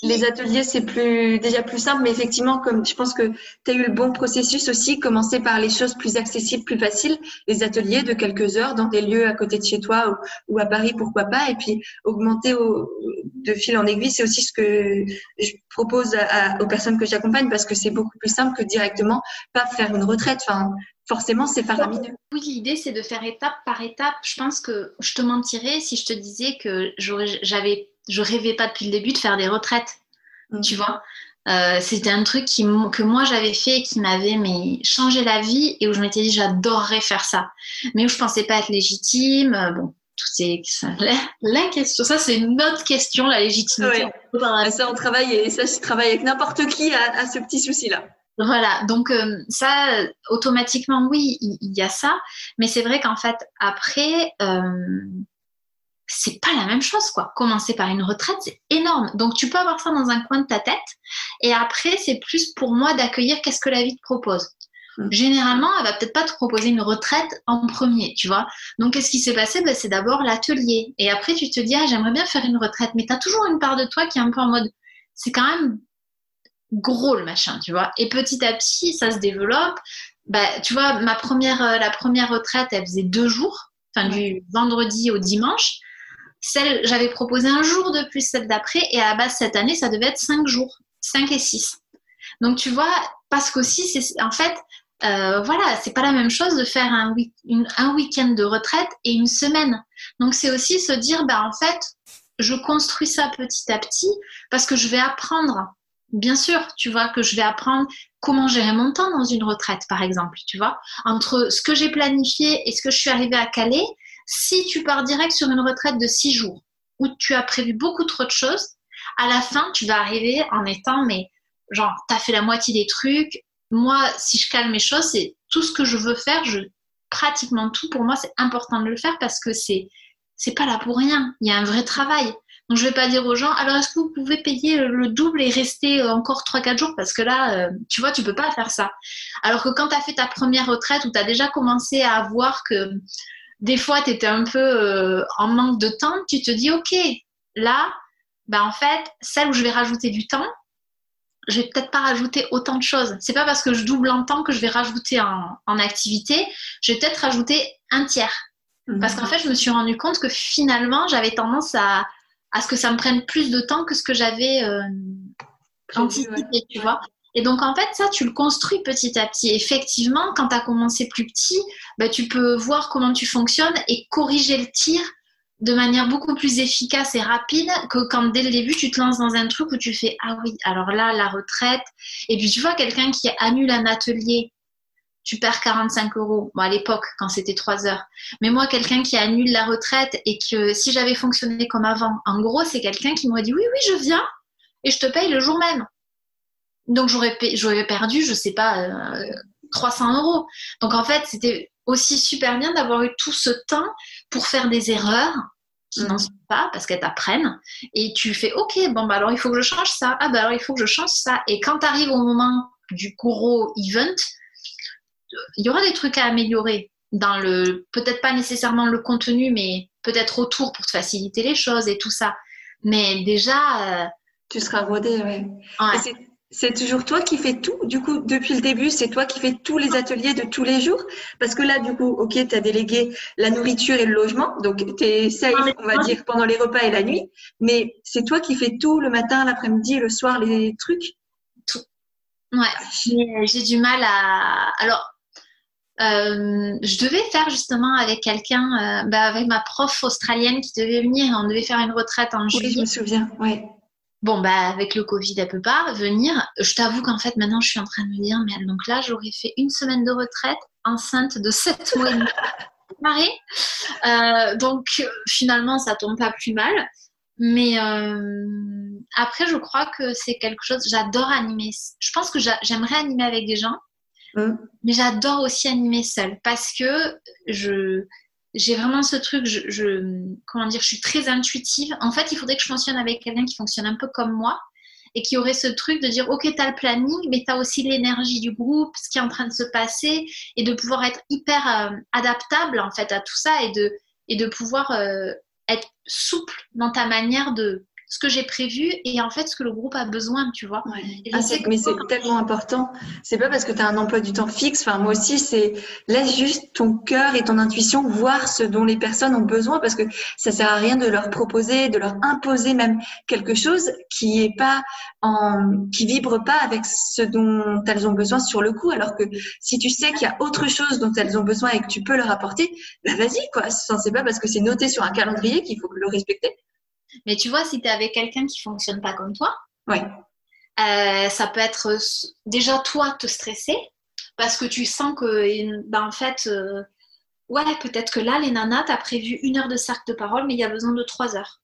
les, ateliers, c'est plus, déjà plus simple, mais effectivement, comme je pense que tu as eu le bon processus aussi, commencer par les choses plus accessibles, plus faciles, les ateliers de quelques heures dans des lieux à côté de chez toi ou, à Paris, pourquoi pas, et puis augmenter de fil en aiguille, c'est aussi ce que je propose aux personnes que j'accompagne parce que c'est beaucoup plus simple que directement pas faire une retraite. Enfin, forcément, c'est faramineux. Oui, l'idée, c'est de faire étape par étape. Je pense que je te mentirais si je te disais que j'avais je rêvais pas depuis le début de faire des retraites, mm. tu vois. Euh, c'était un truc qui, que moi j'avais fait et qui m'avait mais changé la vie et où je m'étais dit j'adorerais faire ça, mais où je pensais pas être légitime. Euh, bon, tout c'est la, question. Ça c'est une autre question, la légitimité. Ça on travaille et ça je travaille avec n'importe qui à, ce petit souci là. Voilà, donc euh, ça, automatiquement, oui, il, y, a ça, mais c'est vrai qu'en fait, après, c'est pas la même chose, quoi. Commencer par une retraite, c'est énorme. Donc, tu peux avoir ça dans un coin de ta tête. Et après, c'est plus pour moi d'accueillir qu'est-ce que la vie te propose. Mm. Généralement, elle va peut-être pas te proposer une retraite en premier, tu vois. Donc, qu'est-ce qui s'est passé? Ben, C'est d'abord l'atelier. Et après, tu te dis, ah, j'aimerais bien faire une retraite. Mais tu as toujours une part de toi qui est un peu en mode, c'est quand même gros le machin, tu vois. Et petit à petit, ça se développe. Bah, tu vois, ma première, euh, la première retraite, elle faisait deux jours, enfin du vendredi au dimanche. Celle, j'avais proposé un jour de plus celle d'après, et à la base, cette année, ça devait être cinq jours, cinq et six. Donc, tu vois, parce qu'aussi, c'est, en fait, euh, voilà, c'est pas la même chose de faire un, un week-end de retraite et une semaine. Donc, c'est aussi se dire, bah, en fait, je construis ça petit à petit parce que je vais apprendre. Bien sûr, tu vois, que je vais apprendre comment gérer mon temps dans une retraite, par exemple, tu vois. Entre ce que j'ai planifié et ce que je suis arrivée à caler, si tu pars direct sur une retraite de six jours où tu as prévu beaucoup trop de choses, à la fin, tu vas arriver en étant, mais genre, tu as fait la moitié des trucs. Moi, si je calme mes choses, c'est tout ce que je veux faire, pratiquement tout, pour moi, c'est important de le faire parce que c'est c'est pas là pour rien. Il y a un vrai travail. Donc, je vais pas dire aux gens, alors est-ce que vous pouvez payer le double et rester encore 3-4 jours? Parce que là, euh, tu vois, tu peux pas faire ça. Alors que quand tu as fait ta première retraite où tu as déjà commencé à voir que des fois, tu étais un peu euh, en manque de temps, tu te dis, OK, là, bah, en fait, celle où je vais rajouter du temps, je vais peut-être pas rajouter autant de choses. C'est pas parce que je double en temps que je vais rajouter en, en activité. Je vais peut-être rajouter un tiers. Mhm. Parce qu'en fait, je me suis rendu compte que finalement, j'avais tendance à, à, ce que ça me prenne plus de temps que ce que j'avais euh, anticipé, tu vois. Et donc, en fait, ça, tu le construis petit à petit. Effectivement, quand tu as commencé plus petit, bah, tu peux voir comment tu fonctionnes et corriger le tir de manière beaucoup plus efficace et rapide que quand dès le début tu te lances dans un truc où tu fais ah oui alors là la retraite et puis tu vois quelqu'un qui annule un atelier tu perds 45 euros. Bon, à l'époque quand c'était 3 heures. Mais moi quelqu'un qui annule la retraite et que si j'avais fonctionné comme avant en gros c'est quelqu'un qui m'aurait dit oui oui je viens et je te paye le jour même donc j'aurais perdu je sais pas 300 euh, euros. Donc en fait c'était aussi super bien d'avoir eu tout ce temps pour faire des erreurs qui n'en mm. sont pas parce qu'elles t'apprennent. Et tu fais ok bon bah alors il faut que je change ça. Ah bah alors il faut que je change ça. Et quand tu arrives au moment du gros event il y aura des trucs à améliorer dans le peut-être pas nécessairement le contenu mais peut-être autour pour te faciliter les choses et tout ça. Mais déjà euh, tu seras rodé ouais, ouais. C'est toujours toi qui fais tout. Du coup, depuis le début, c'est toi qui fais tous les ateliers de tous les jours. Parce que là, du coup, ok, tu as délégué la nourriture et le logement. Donc, tu es safe, on va dire, pendant les repas et la nuit. Mais c'est toi qui fais tout le matin, l'après-midi, le soir, les trucs. Tout. Ouais. J'ai du mal à. Alors, euh, je devais faire justement avec quelqu'un, euh, bah, avec ma prof australienne qui devait venir. On devait faire une retraite en juillet. Oui, je me souviens, ouais. Bon, bah, avec le Covid, elle peut pas venir. Je t'avoue qu'en fait, maintenant, je suis en train de me dire, mais donc là, j'aurais fait une semaine de retraite, enceinte de 7 mois et demi. Euh, donc, finalement, ça tombe pas plus mal. Mais euh, après, je crois que c'est quelque chose. J'adore animer. Je pense que j'aimerais animer avec des gens, mmh. mais j'adore aussi animer seule parce que je j'ai vraiment ce truc, je, comment dire, je suis très intuitive. En fait, il faudrait que je fonctionne avec quelqu'un qui fonctionne un peu comme moi et qui aurait ce truc de dire, OK, tu as le planning, mais tu as aussi l'énergie du groupe, ce qui est en train de se passer, et de pouvoir être hyper euh, adaptable, en fait, à tout ça, et de, et de pouvoir euh, être souple dans ta manière de, ce que j'ai prévu et en fait ce que le groupe a besoin, tu vois. Ah, mais c'est tellement important. C'est pas parce que tu as un emploi du temps fixe. Enfin, moi aussi, c'est laisse juste ton cœur et ton intuition voir ce dont les personnes ont besoin parce que ça sert à rien de leur proposer, de leur imposer même quelque chose qui est pas en, qui vibre pas avec ce dont elles ont besoin sur le coup. Alors que si tu sais qu'il y a autre chose dont elles ont besoin et que tu peux leur apporter, bah vas-y quoi. C'est pas parce que c'est noté sur un calendrier qu'il faut le respecter. Mais tu vois, si tu es avec quelqu'un qui fonctionne pas comme toi, ouais. Euh, ça peut être déjà toi te stresser parce que tu sens que, ben, en fait, euh, ouais, peut-être que là, les nanas, tu as prévu une heure de cercle de parole, mais il y a besoin de trois heures.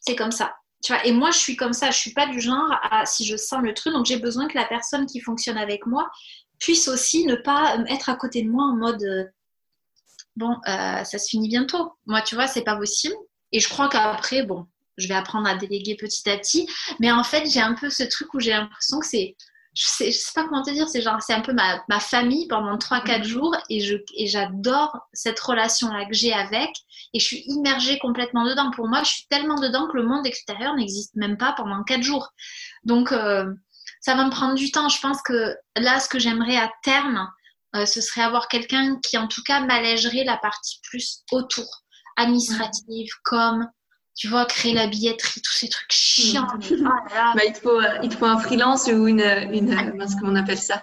C'est comme ça. Tu vois, et moi, je suis comme ça. Je suis pas du genre à, si je sens le truc, donc j'ai besoin que la personne qui fonctionne avec moi puisse aussi ne pas être à côté de moi en mode euh, bon, ça se finit bientôt. Moi, tu vois, c'est pas possible. Et je crois qu'après, bon, je vais apprendre à déléguer petit à petit. Mais en fait, j'ai un peu ce truc où j'ai l'impression que c'est. Je sais, sais pas comment te dire, c'est genre, c'est un peu ma, ma famille pendant 3-4 jours et, je, et j'adore cette relation-là que j'ai avec et je suis immergée complètement dedans. Pour moi, je suis tellement dedans que le monde extérieur n'existe même pas pendant 4 jours. Donc, euh, ça va me prendre du temps. Je pense que là, ce que j'aimerais à terme, euh, ce serait avoir quelqu'un qui, en tout cas, m'allégerait la partie plus autour administratives comme tu vois, créer la billetterie, tous ces trucs chiants. Mm. bah, il, te faut, il faut un freelance ou une, une comment on appelle ça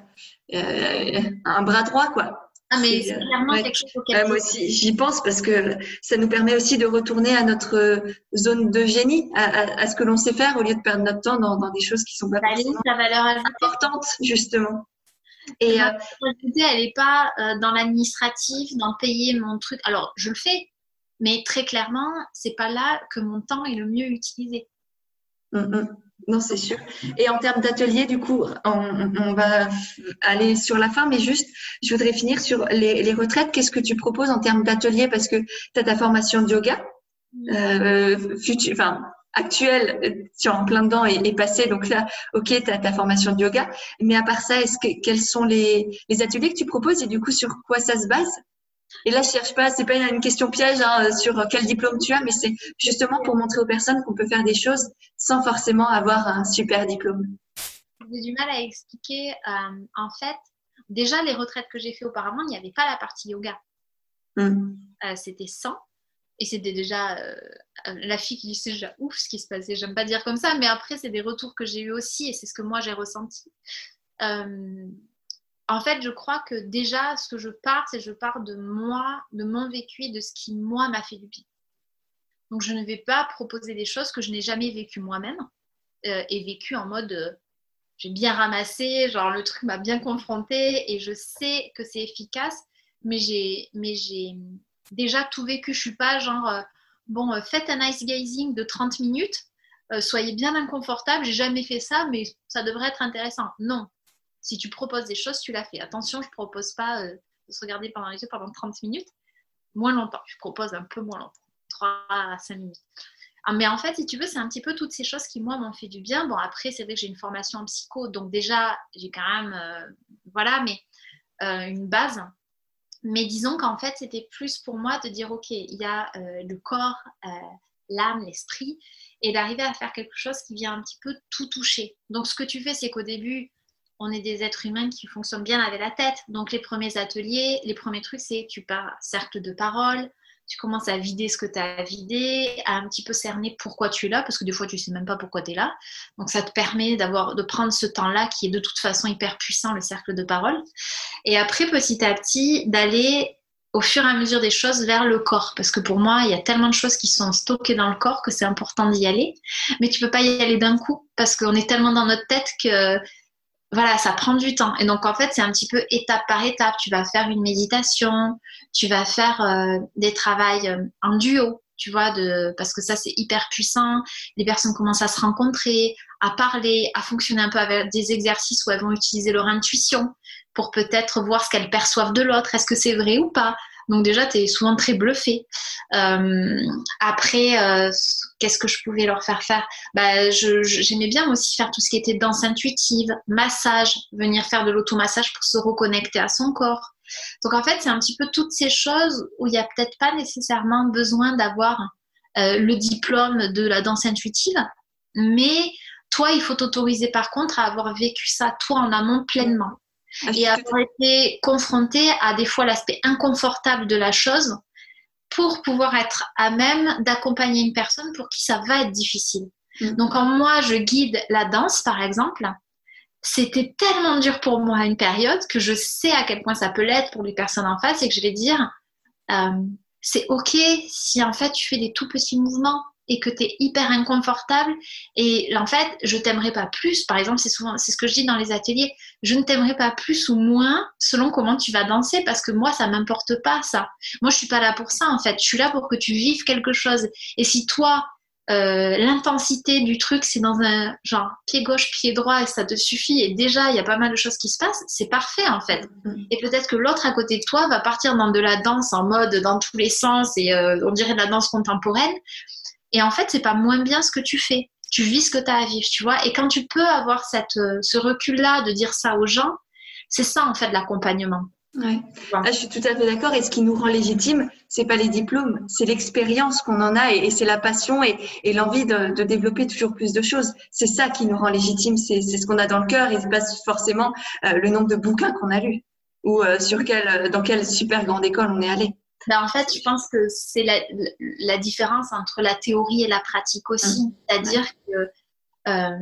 euh, Un bras droit, quoi. Ah, mais c'est clairement quelque chose auquel Moi aussi, j'y pense parce que ça nous permet aussi de retourner à notre zone de génie, à, à, ce que l'on sait faire au lieu de perdre notre temps dans, dans des choses qui sont pas la valeur importantes, justement. Et euh, elle n'est pas euh, dans l'administratif, dans payer mon truc. Alors, je le fais, mais très clairement, c'est pas là que mon temps est le mieux utilisé. Mm, mm. Non, c'est sûr. Et en termes d'atelier, du coup, on, va aller sur la fin, mais juste, je voudrais finir sur les, retraites. Qu'est-ce que tu proposes en termes d'atelier? Parce que tu as ta formation de yoga, euh, futur, enfin, actuelle, tu es en plein dedans et, et passé. Donc là, ok, tu as ta formation de yoga. Mais à part ça, est-ce que, quels sont les, les ateliers que tu proposes? Et du coup, sur quoi ça se base? Et là, je cherche pas, c'est pas une question piège hein, sur quel diplôme tu as, mais c'est justement pour montrer aux personnes qu'on peut faire des choses sans forcément avoir un super diplôme. J'ai du mal à expliquer. Euh, en fait, déjà, les retraites que j'ai fait auparavant, il n'y avait pas la partie yoga. Hmm. Euh, c'était 100. Et c'était déjà euh, la fille qui disait déjà ouf ce qui se passait. J'aime pas dire comme ça, mais après, c'est des retours que j'ai eu aussi et c'est ce que moi j'ai ressenti en fait, je crois que déjà, ce que je pars, c'est je pars de moi, de mon vécu et de ce qui, moi, m'a fait du bien. Donc, je ne vais pas proposer des choses que je n'ai jamais vécues moi-même euh, et vécues en mode euh, j'ai bien ramassé, genre le truc m'a bien confronté et je sais que c'est efficace, mais j'ai, déjà tout vécu. Je suis pas genre euh, bon, faites un ice gazing de 30 minutes, soyez bien inconfortable, j'ai jamais fait ça, mais ça devrait être intéressant. Non, si tu proposes des choses, tu l'as fait. Attention, je ne propose pas euh, de se regarder pendant les yeux pendant 30 minutes. Moins longtemps. Je propose un peu moins longtemps. 3 à 5 minutes. Ah, mais en fait, si tu veux, c'est un petit peu toutes ces choses qui, moi, m'ont fait du bien. Bon, après, c'est vrai que j'ai une formation en psycho, donc déjà, j'ai quand même, euh, voilà, mais euh, une base. Mais disons qu'en fait, c'était plus pour moi de dire, OK, il y a le corps, l'âme, l'esprit, et d'arriver à faire quelque chose qui vient un petit peu tout toucher. Donc, ce que tu fais, c'est qu'au début, on est des êtres humains qui fonctionnent bien avec la tête. Donc les premiers ateliers, les premiers trucs, c'est tu pars cercle de parole, tu commences à vider ce que tu as à vider, à un petit peu cerner pourquoi tu es là, parce que des fois tu sais même pas pourquoi tu es là. Donc ça te permet d'avoir de prendre ce temps-là qui est de toute façon hyper puissant, le cercle de parole. Et après, petit à petit, d'aller au fur et à mesure des choses vers le corps. Parce que pour moi, il y a tellement de choses qui sont stockées dans le corps que c'est important d'y aller. Mais tu peux pas y aller d'un coup parce qu'on est tellement dans notre tête que voilà, ça prend du temps. Et donc, en fait, c'est un petit peu étape par étape. Tu vas faire une méditation, tu vas faire euh, des travails euh, en duo, tu vois, de, parce que ça, c'est hyper puissant. Les personnes commencent à se rencontrer, à parler, à fonctionner un peu avec des exercices où elles vont utiliser leur intuition pour peut-être voir ce qu'elles perçoivent de l'autre. Est-ce que c'est vrai ou pas? Donc déjà, tu es souvent très bluffé. Euh, après, euh, qu'est-ce que je pouvais leur faire faire? Bah, J'aimais bien aussi faire tout ce qui était danse intuitive, massage, venir faire de l'automassage pour se reconnecter à son corps. Donc en fait, c'est un petit peu toutes ces choses où il n'y a peut-être pas nécessairement besoin d'avoir euh, le diplôme de la danse intuitive, mais toi, il faut t'autoriser par contre à avoir vécu ça, toi, en amont pleinement et avoir été confronté à des fois l'aspect inconfortable de la chose pour pouvoir être à même d'accompagner une personne pour qui ça va être difficile. Mm. Donc quand moi je guide la danse par exemple, c'était tellement dur pour moi à une période que je sais à quel point ça peut l'être pour les personnes en face et que je vais dire euh, c'est ok si en fait tu fais des tout petits mouvements et que tu es hyper inconfortable. Et en fait je t'aimerais pas plus. Par exemple c'est souvent c'est ce que je dis dans les ateliers. Je ne t'aimerais pas plus ou moins selon comment tu vas danser parce que moi ça m'importe pas ça. Moi je suis pas là pour ça en fait. Je suis là pour que tu vives quelque chose. Et si toi euh, l'intensité du truc c'est dans un genre pied gauche pied droit et ça te suffit et déjà il y a pas mal de choses qui se passent c'est parfait en fait. Mm-hmm. et peut-être que l'autre à côté de toi va partir dans de la danse en mode dans tous les sens et euh, on dirait de la danse contemporaine et en fait, c'est pas moins bien ce que tu fais. Tu vis ce que tu as à vivre, tu vois. Et quand tu peux avoir cette, euh, ce recul-là de dire ça aux gens, c'est ça en fait l'accompagnement. Ouais. Ah, je suis tout à fait d'accord. Et ce qui nous rend légitime, c'est pas les diplômes, c'est l'expérience qu'on en a et, c'est la passion et, et l'envie de, de, développer toujours plus de choses. C'est ça qui nous rend légitime. C'est ce qu'on a dans le cœur et pas forcément euh, le nombre de bouquins qu'on a lus ou euh, sur quel, dans quelle super grande école on est allé. Ben, en fait, je pense que c'est la, la, différence entre la théorie et la pratique aussi. Mmh. C'est-à-dire que euh,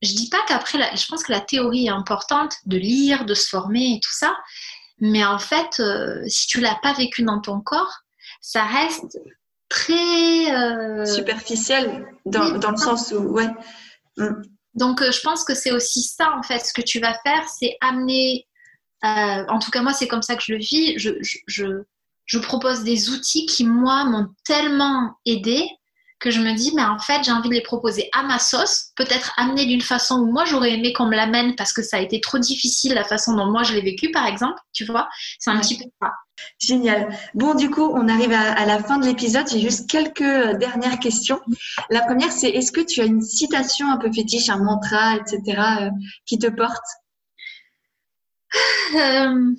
je dis pas qu'après, je pense que la théorie est importante de lire, de se former et tout ça. Mais en fait, euh, si tu l'as pas vécu dans ton corps, ça reste très euh, superficiel dans, dans, le sens où, ouais. Mmh. Donc, euh, je pense que c'est aussi ça en fait. Ce que tu vas faire, c'est amener. en tout cas, moi, c'est comme ça que je le vis. je, je je propose des outils qui, moi, m'ont tellement aidé que je me dis, mais en fait, j'ai envie de les proposer à ma sauce, peut-être amener d'une façon où moi j'aurais aimé qu'on me l'amène parce que ça a été trop difficile la façon dont moi je l'ai vécu, par exemple, tu vois. C'est un petit peu ça. Génial. Bon, du coup, on arrive à, la fin de l'épisode. J'ai juste quelques euh, dernières questions. La première, c'est est-ce que tu as une citation un peu fétiche, un mantra, etc., euh, qui te porte? Euh,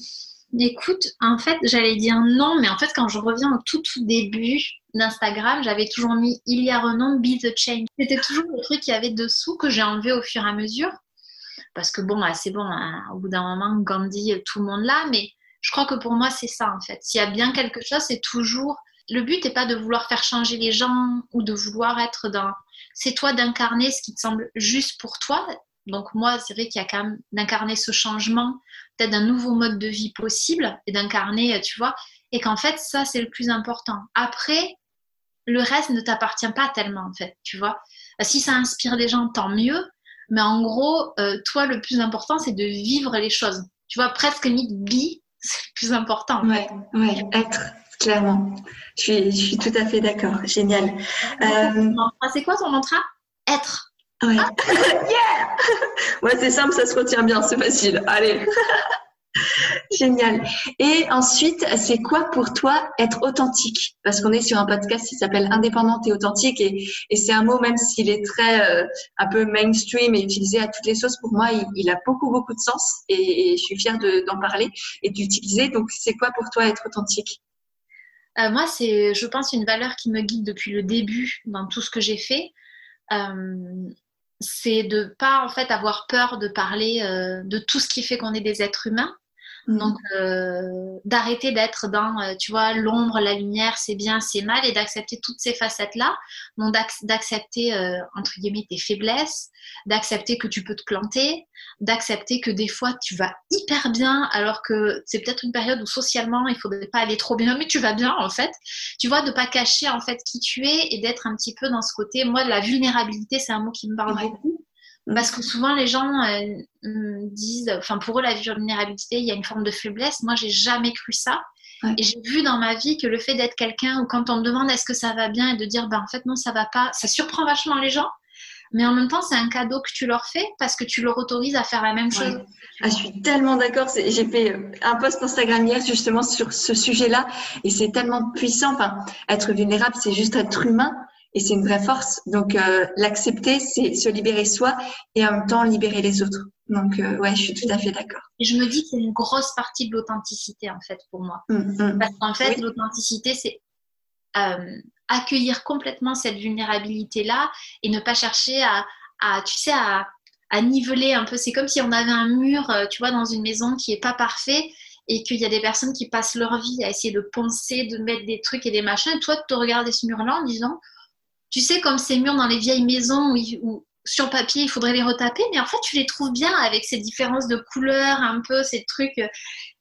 Écoute, en fait, j'allais dire non, mais en fait, quand je reviens au tout, tout début d'Instagram, j'avais toujours mis Il y a renom, be the change. C'était toujours le truc qu'il y avait dessous que j'ai enlevé au fur et à mesure. Parce que bon, c'est bon, hein, au bout d'un moment, Gandhi, tout le monde là, mais je crois que pour moi, c'est ça en fait. S'il y a bien quelque chose, c'est toujours. Le but n'est pas de vouloir faire changer les gens ou de vouloir être dans. C'est toi d'incarner ce qui te semble juste pour toi. Donc moi, c'est vrai qu'il y a quand même d'incarner ce changement, peut-être d'un nouveau mode de vie possible et d'incarner, tu vois, et qu'en fait, ça, c'est le plus important. Après, le reste ne t'appartient pas tellement, en fait, tu vois. Si ça inspire les gens, tant mieux. Mais en gros, euh, toi, le plus important, c'est de vivre les choses. Tu vois, presque ni bi, c'est le plus important. Oui, ouais, être, clairement. Je suis, je suis tout à fait d'accord. Génial. Euh... C'est quoi ton mantra? Être. Ouais. Ah. yeah ouais, c'est simple, ça se retient bien, c'est facile. Allez. Génial. Et ensuite, c'est quoi pour toi être authentique? Parce qu'on est sur un podcast qui s'appelle Indépendante et authentique et, et c'est un mot, même s'il est très euh, un peu mainstream et utilisé à toutes les sauces, pour moi, il, a beaucoup, beaucoup de sens et, je suis fière d'en parler et d'utiliser. Donc, c'est quoi pour toi être authentique? Euh, Moi, c'est, je pense, une valeur qui me guide depuis le début dans tout ce que j'ai fait. Euh, c'est de pas en fait avoir peur de parler de tout ce qui fait qu'on est des êtres humains donc, mm. euh, d'arrêter d'être dans, euh, tu vois, l'ombre, la lumière, c'est bien, c'est mal, et d'accepter toutes ces facettes-là. Donc, d'accepter, euh, entre guillemets, tes faiblesses, d'accepter que tu peux te planter, d'accepter que des fois, tu vas hyper bien, alors que c'est peut-être une période où socialement, il faudrait pas aller trop bien, mais tu vas bien, en fait. Tu vois, de pas cacher, en fait, qui tu es et d'être un petit peu dans ce côté. Moi, la vulnérabilité, c'est un mot qui me parle beaucoup. Parce que souvent, les gens euh, disent, enfin, pour eux, la vulnérabilité, il y a une forme de faiblesse. Moi, j'ai jamais cru ça. Et j'ai vu dans ma vie que le fait d'être quelqu'un où quand on me demande est-ce que ça va bien et de dire, ben, en fait, non, ça va pas, ça surprend vachement les gens. Mais en même temps, c'est un cadeau que tu leur fais parce que tu leur autorises à faire la même chose. Ah, je suis tellement d'accord. J'ai fait euh, un post Instagram hier justement sur ce sujet-là et c'est tellement puissant. Enfin, être vulnérable, c'est juste être humain et c'est une vraie force. Donc euh, l'accepter, c'est se libérer soi et en même temps libérer les autres. Donc euh, ouais, je suis tout à fait d'accord. Je me dis que c'est une grosse partie de l'authenticité en fait pour moi. Mmh, mmh. Parce qu'en fait, l'authenticité, c'est euh, accueillir complètement cette vulnérabilité là et ne pas chercher à, à tu sais, à, à niveler un peu. C'est comme si on avait un mur, tu vois, dans une maison qui est pas parfait et qu'il y a des personnes qui passent leur vie à essayer de poncer, de mettre des trucs et des machins. Et toi, de te regarder ce mur-là en disant tu sais, comme ces murs dans les vieilles maisons où, sur papier, il faudrait les retaper, mais en fait, tu les trouves bien avec ces différences de couleurs, un peu, ces trucs.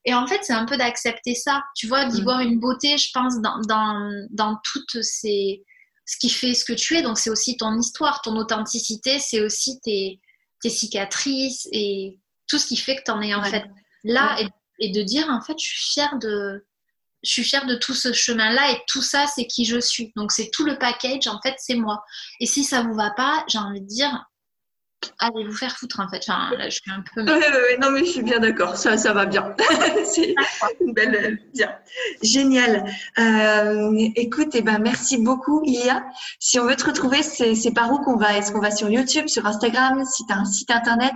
Et en fait, c'est un peu d'accepter ça, tu vois, d'y mm. voir une beauté, je pense, dans, dans, dans toutes ces. ce qui fait ce que tu es. Donc, c'est aussi ton histoire, ton authenticité, c'est aussi tes, tes, cicatrices et tout ce qui fait que tu en es en fait là. Et, et de dire, en fait, je suis fière de je suis fière de tout ce chemin-là et tout ça, c'est qui je suis. Donc, c'est tout le package, en fait, c'est moi. Et si ça vous va pas, j'ai envie de dire, allez vous faire foutre, en fait. Enfin, là, je suis un peu. non, mais je suis bien d'accord, ça, ça va bien. c'est une belle. Bien. Génial. Euh, écoute, eh ben, merci beaucoup, Ilia. Si on veut te retrouver, c'est par où qu'on va? Est-ce qu'on va sur YouTube, sur Instagram Si tu as un site internet?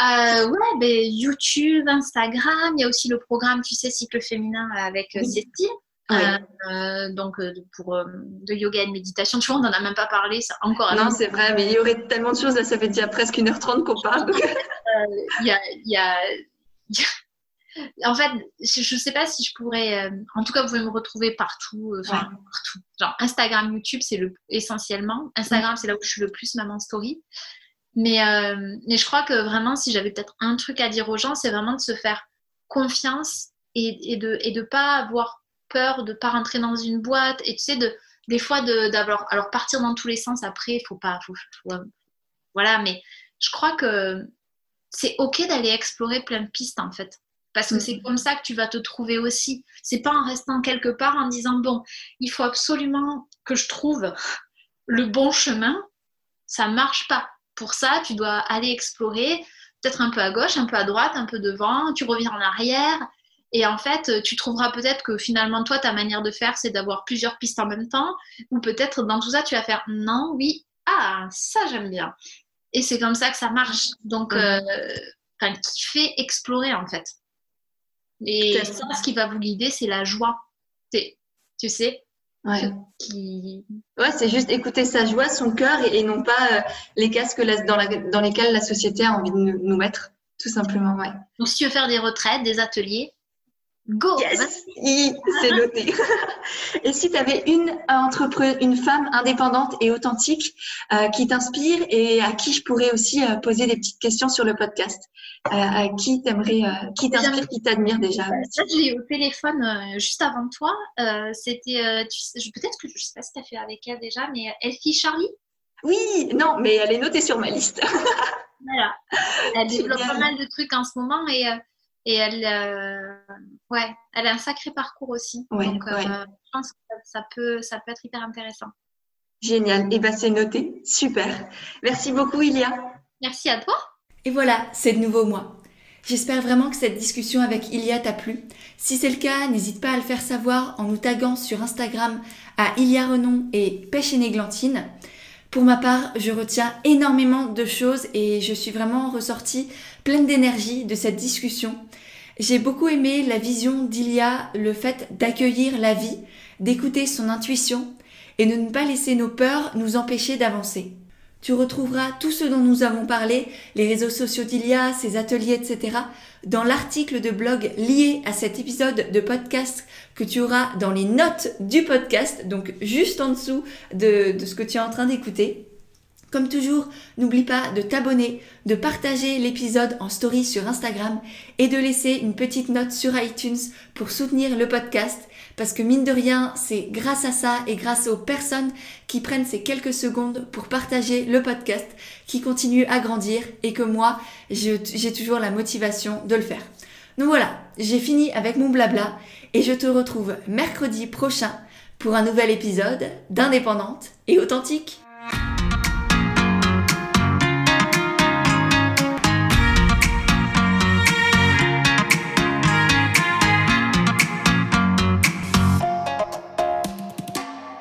Euh, ouais, ben, YouTube, Instagram, il y a aussi le programme, tu sais, cycle féminin avec euh, Cécile. Euh, donc pour de yoga et de méditation, tu vois, on n'en a même pas parlé, ça encore. Non, c'est vrai, mais il y aurait tellement de choses, là, ça fait déjà presque 1h30 qu'on parle. Il y a, y a... En fait, je ne sais pas si je pourrais. en tout cas, vous pouvez me retrouver partout. Enfin, partout. Genre Instagram, YouTube, c'est le essentiellement. Instagram, c'est là où je suis le plus maman story. Mais, euh, mais je crois que vraiment, si j'avais peut-être un truc à dire aux gens, c'est vraiment de se faire confiance et, et de ne et de pas avoir peur de ne pas rentrer dans une boîte. Et tu sais, de, des fois, d'avoir. Alors, partir dans tous les sens après, il faut pas. Faut, voilà, mais je crois que c'est OK d'aller explorer plein de pistes en fait. Parce que c'est mm. comme ça que tu vas te trouver aussi. C'est pas en restant quelque part en disant bon, il faut absolument que je trouve le bon chemin, ça marche pas. Pour ça, tu dois aller explorer, peut-être un peu à gauche, un peu à droite, un peu devant, tu reviens en arrière. Et en fait, tu trouveras peut-être que finalement, toi, ta manière de faire, c'est d'avoir plusieurs pistes en même temps. Ou peut-être dans tout ça, tu vas faire non, oui, ah, ça, j'aime bien. Et c'est comme ça que ça marche. Donc, euh, kiffer, explorer en fait. Et ça, ce qui va vous guider, c'est la joie. Tu sais Ouais. Ouais, c'est juste écouter sa joie, son cœur et, non pas euh, les casques dans, dans, lesquels la société a envie de nous, mettre, tout simplement. Ouais. Donc, si tu veux faire des retraites, des ateliers, Go Yes C'est noté. et si tu avais une, une femme indépendante et authentique euh, qui t'inspire et à qui je pourrais aussi euh, poser des petites questions sur le podcast, euh, à qui t'aimerais, qui t'inspire, qui t'admire déjà? Ça, je l'ai au téléphone juste avant toi. C'était, peut-être que je sais pas si tu as fait avec elle déjà, mais Elfie Charlie? Oui, non, mais elle est notée sur ma liste. voilà. Elle développe pas mal de trucs en ce moment et et elle, ouais, elle a un sacré parcours aussi. Donc, euh, je pense que ça peut, ça peut être hyper intéressant. Génial. Et eh ben, c'est noté. Super. Merci beaucoup, Ilia. Merci à toi. Et voilà, c'est de nouveau moi. J'espère vraiment que cette discussion avec Ilia t'a plu. Si c'est le cas, n'hésite pas à le faire savoir en nous taguant sur Instagram à Ilia Renon et Pêche et Néglantine. Pour ma part, je retiens énormément de choses et je suis vraiment ressortie pleine d'énergie de cette discussion. J'ai beaucoup aimé la vision d'Ilia, le fait d'accueillir la vie, d'écouter son intuition et de ne pas laisser nos peurs nous empêcher d'avancer. Tu retrouveras tout ce dont nous avons parlé, les réseaux sociaux d'Ilia, ses ateliers, etc., dans l'article de blog lié à cet épisode de podcast que tu auras dans les notes du podcast, donc juste en dessous de, de ce que tu es en train d'écouter. Comme toujours, n'oublie pas de t'abonner, de partager l'épisode en story sur Instagram et de laisser une petite note sur iTunes pour soutenir le podcast parce que mine de rien, c'est grâce à ça et grâce aux personnes qui prennent ces quelques secondes pour partager le podcast qui continue à grandir et que moi, j'ai toujours la motivation de le faire. Donc voilà, j'ai fini avec mon blabla et je te retrouve mercredi prochain pour un nouvel épisode d'Indépendante et authentique.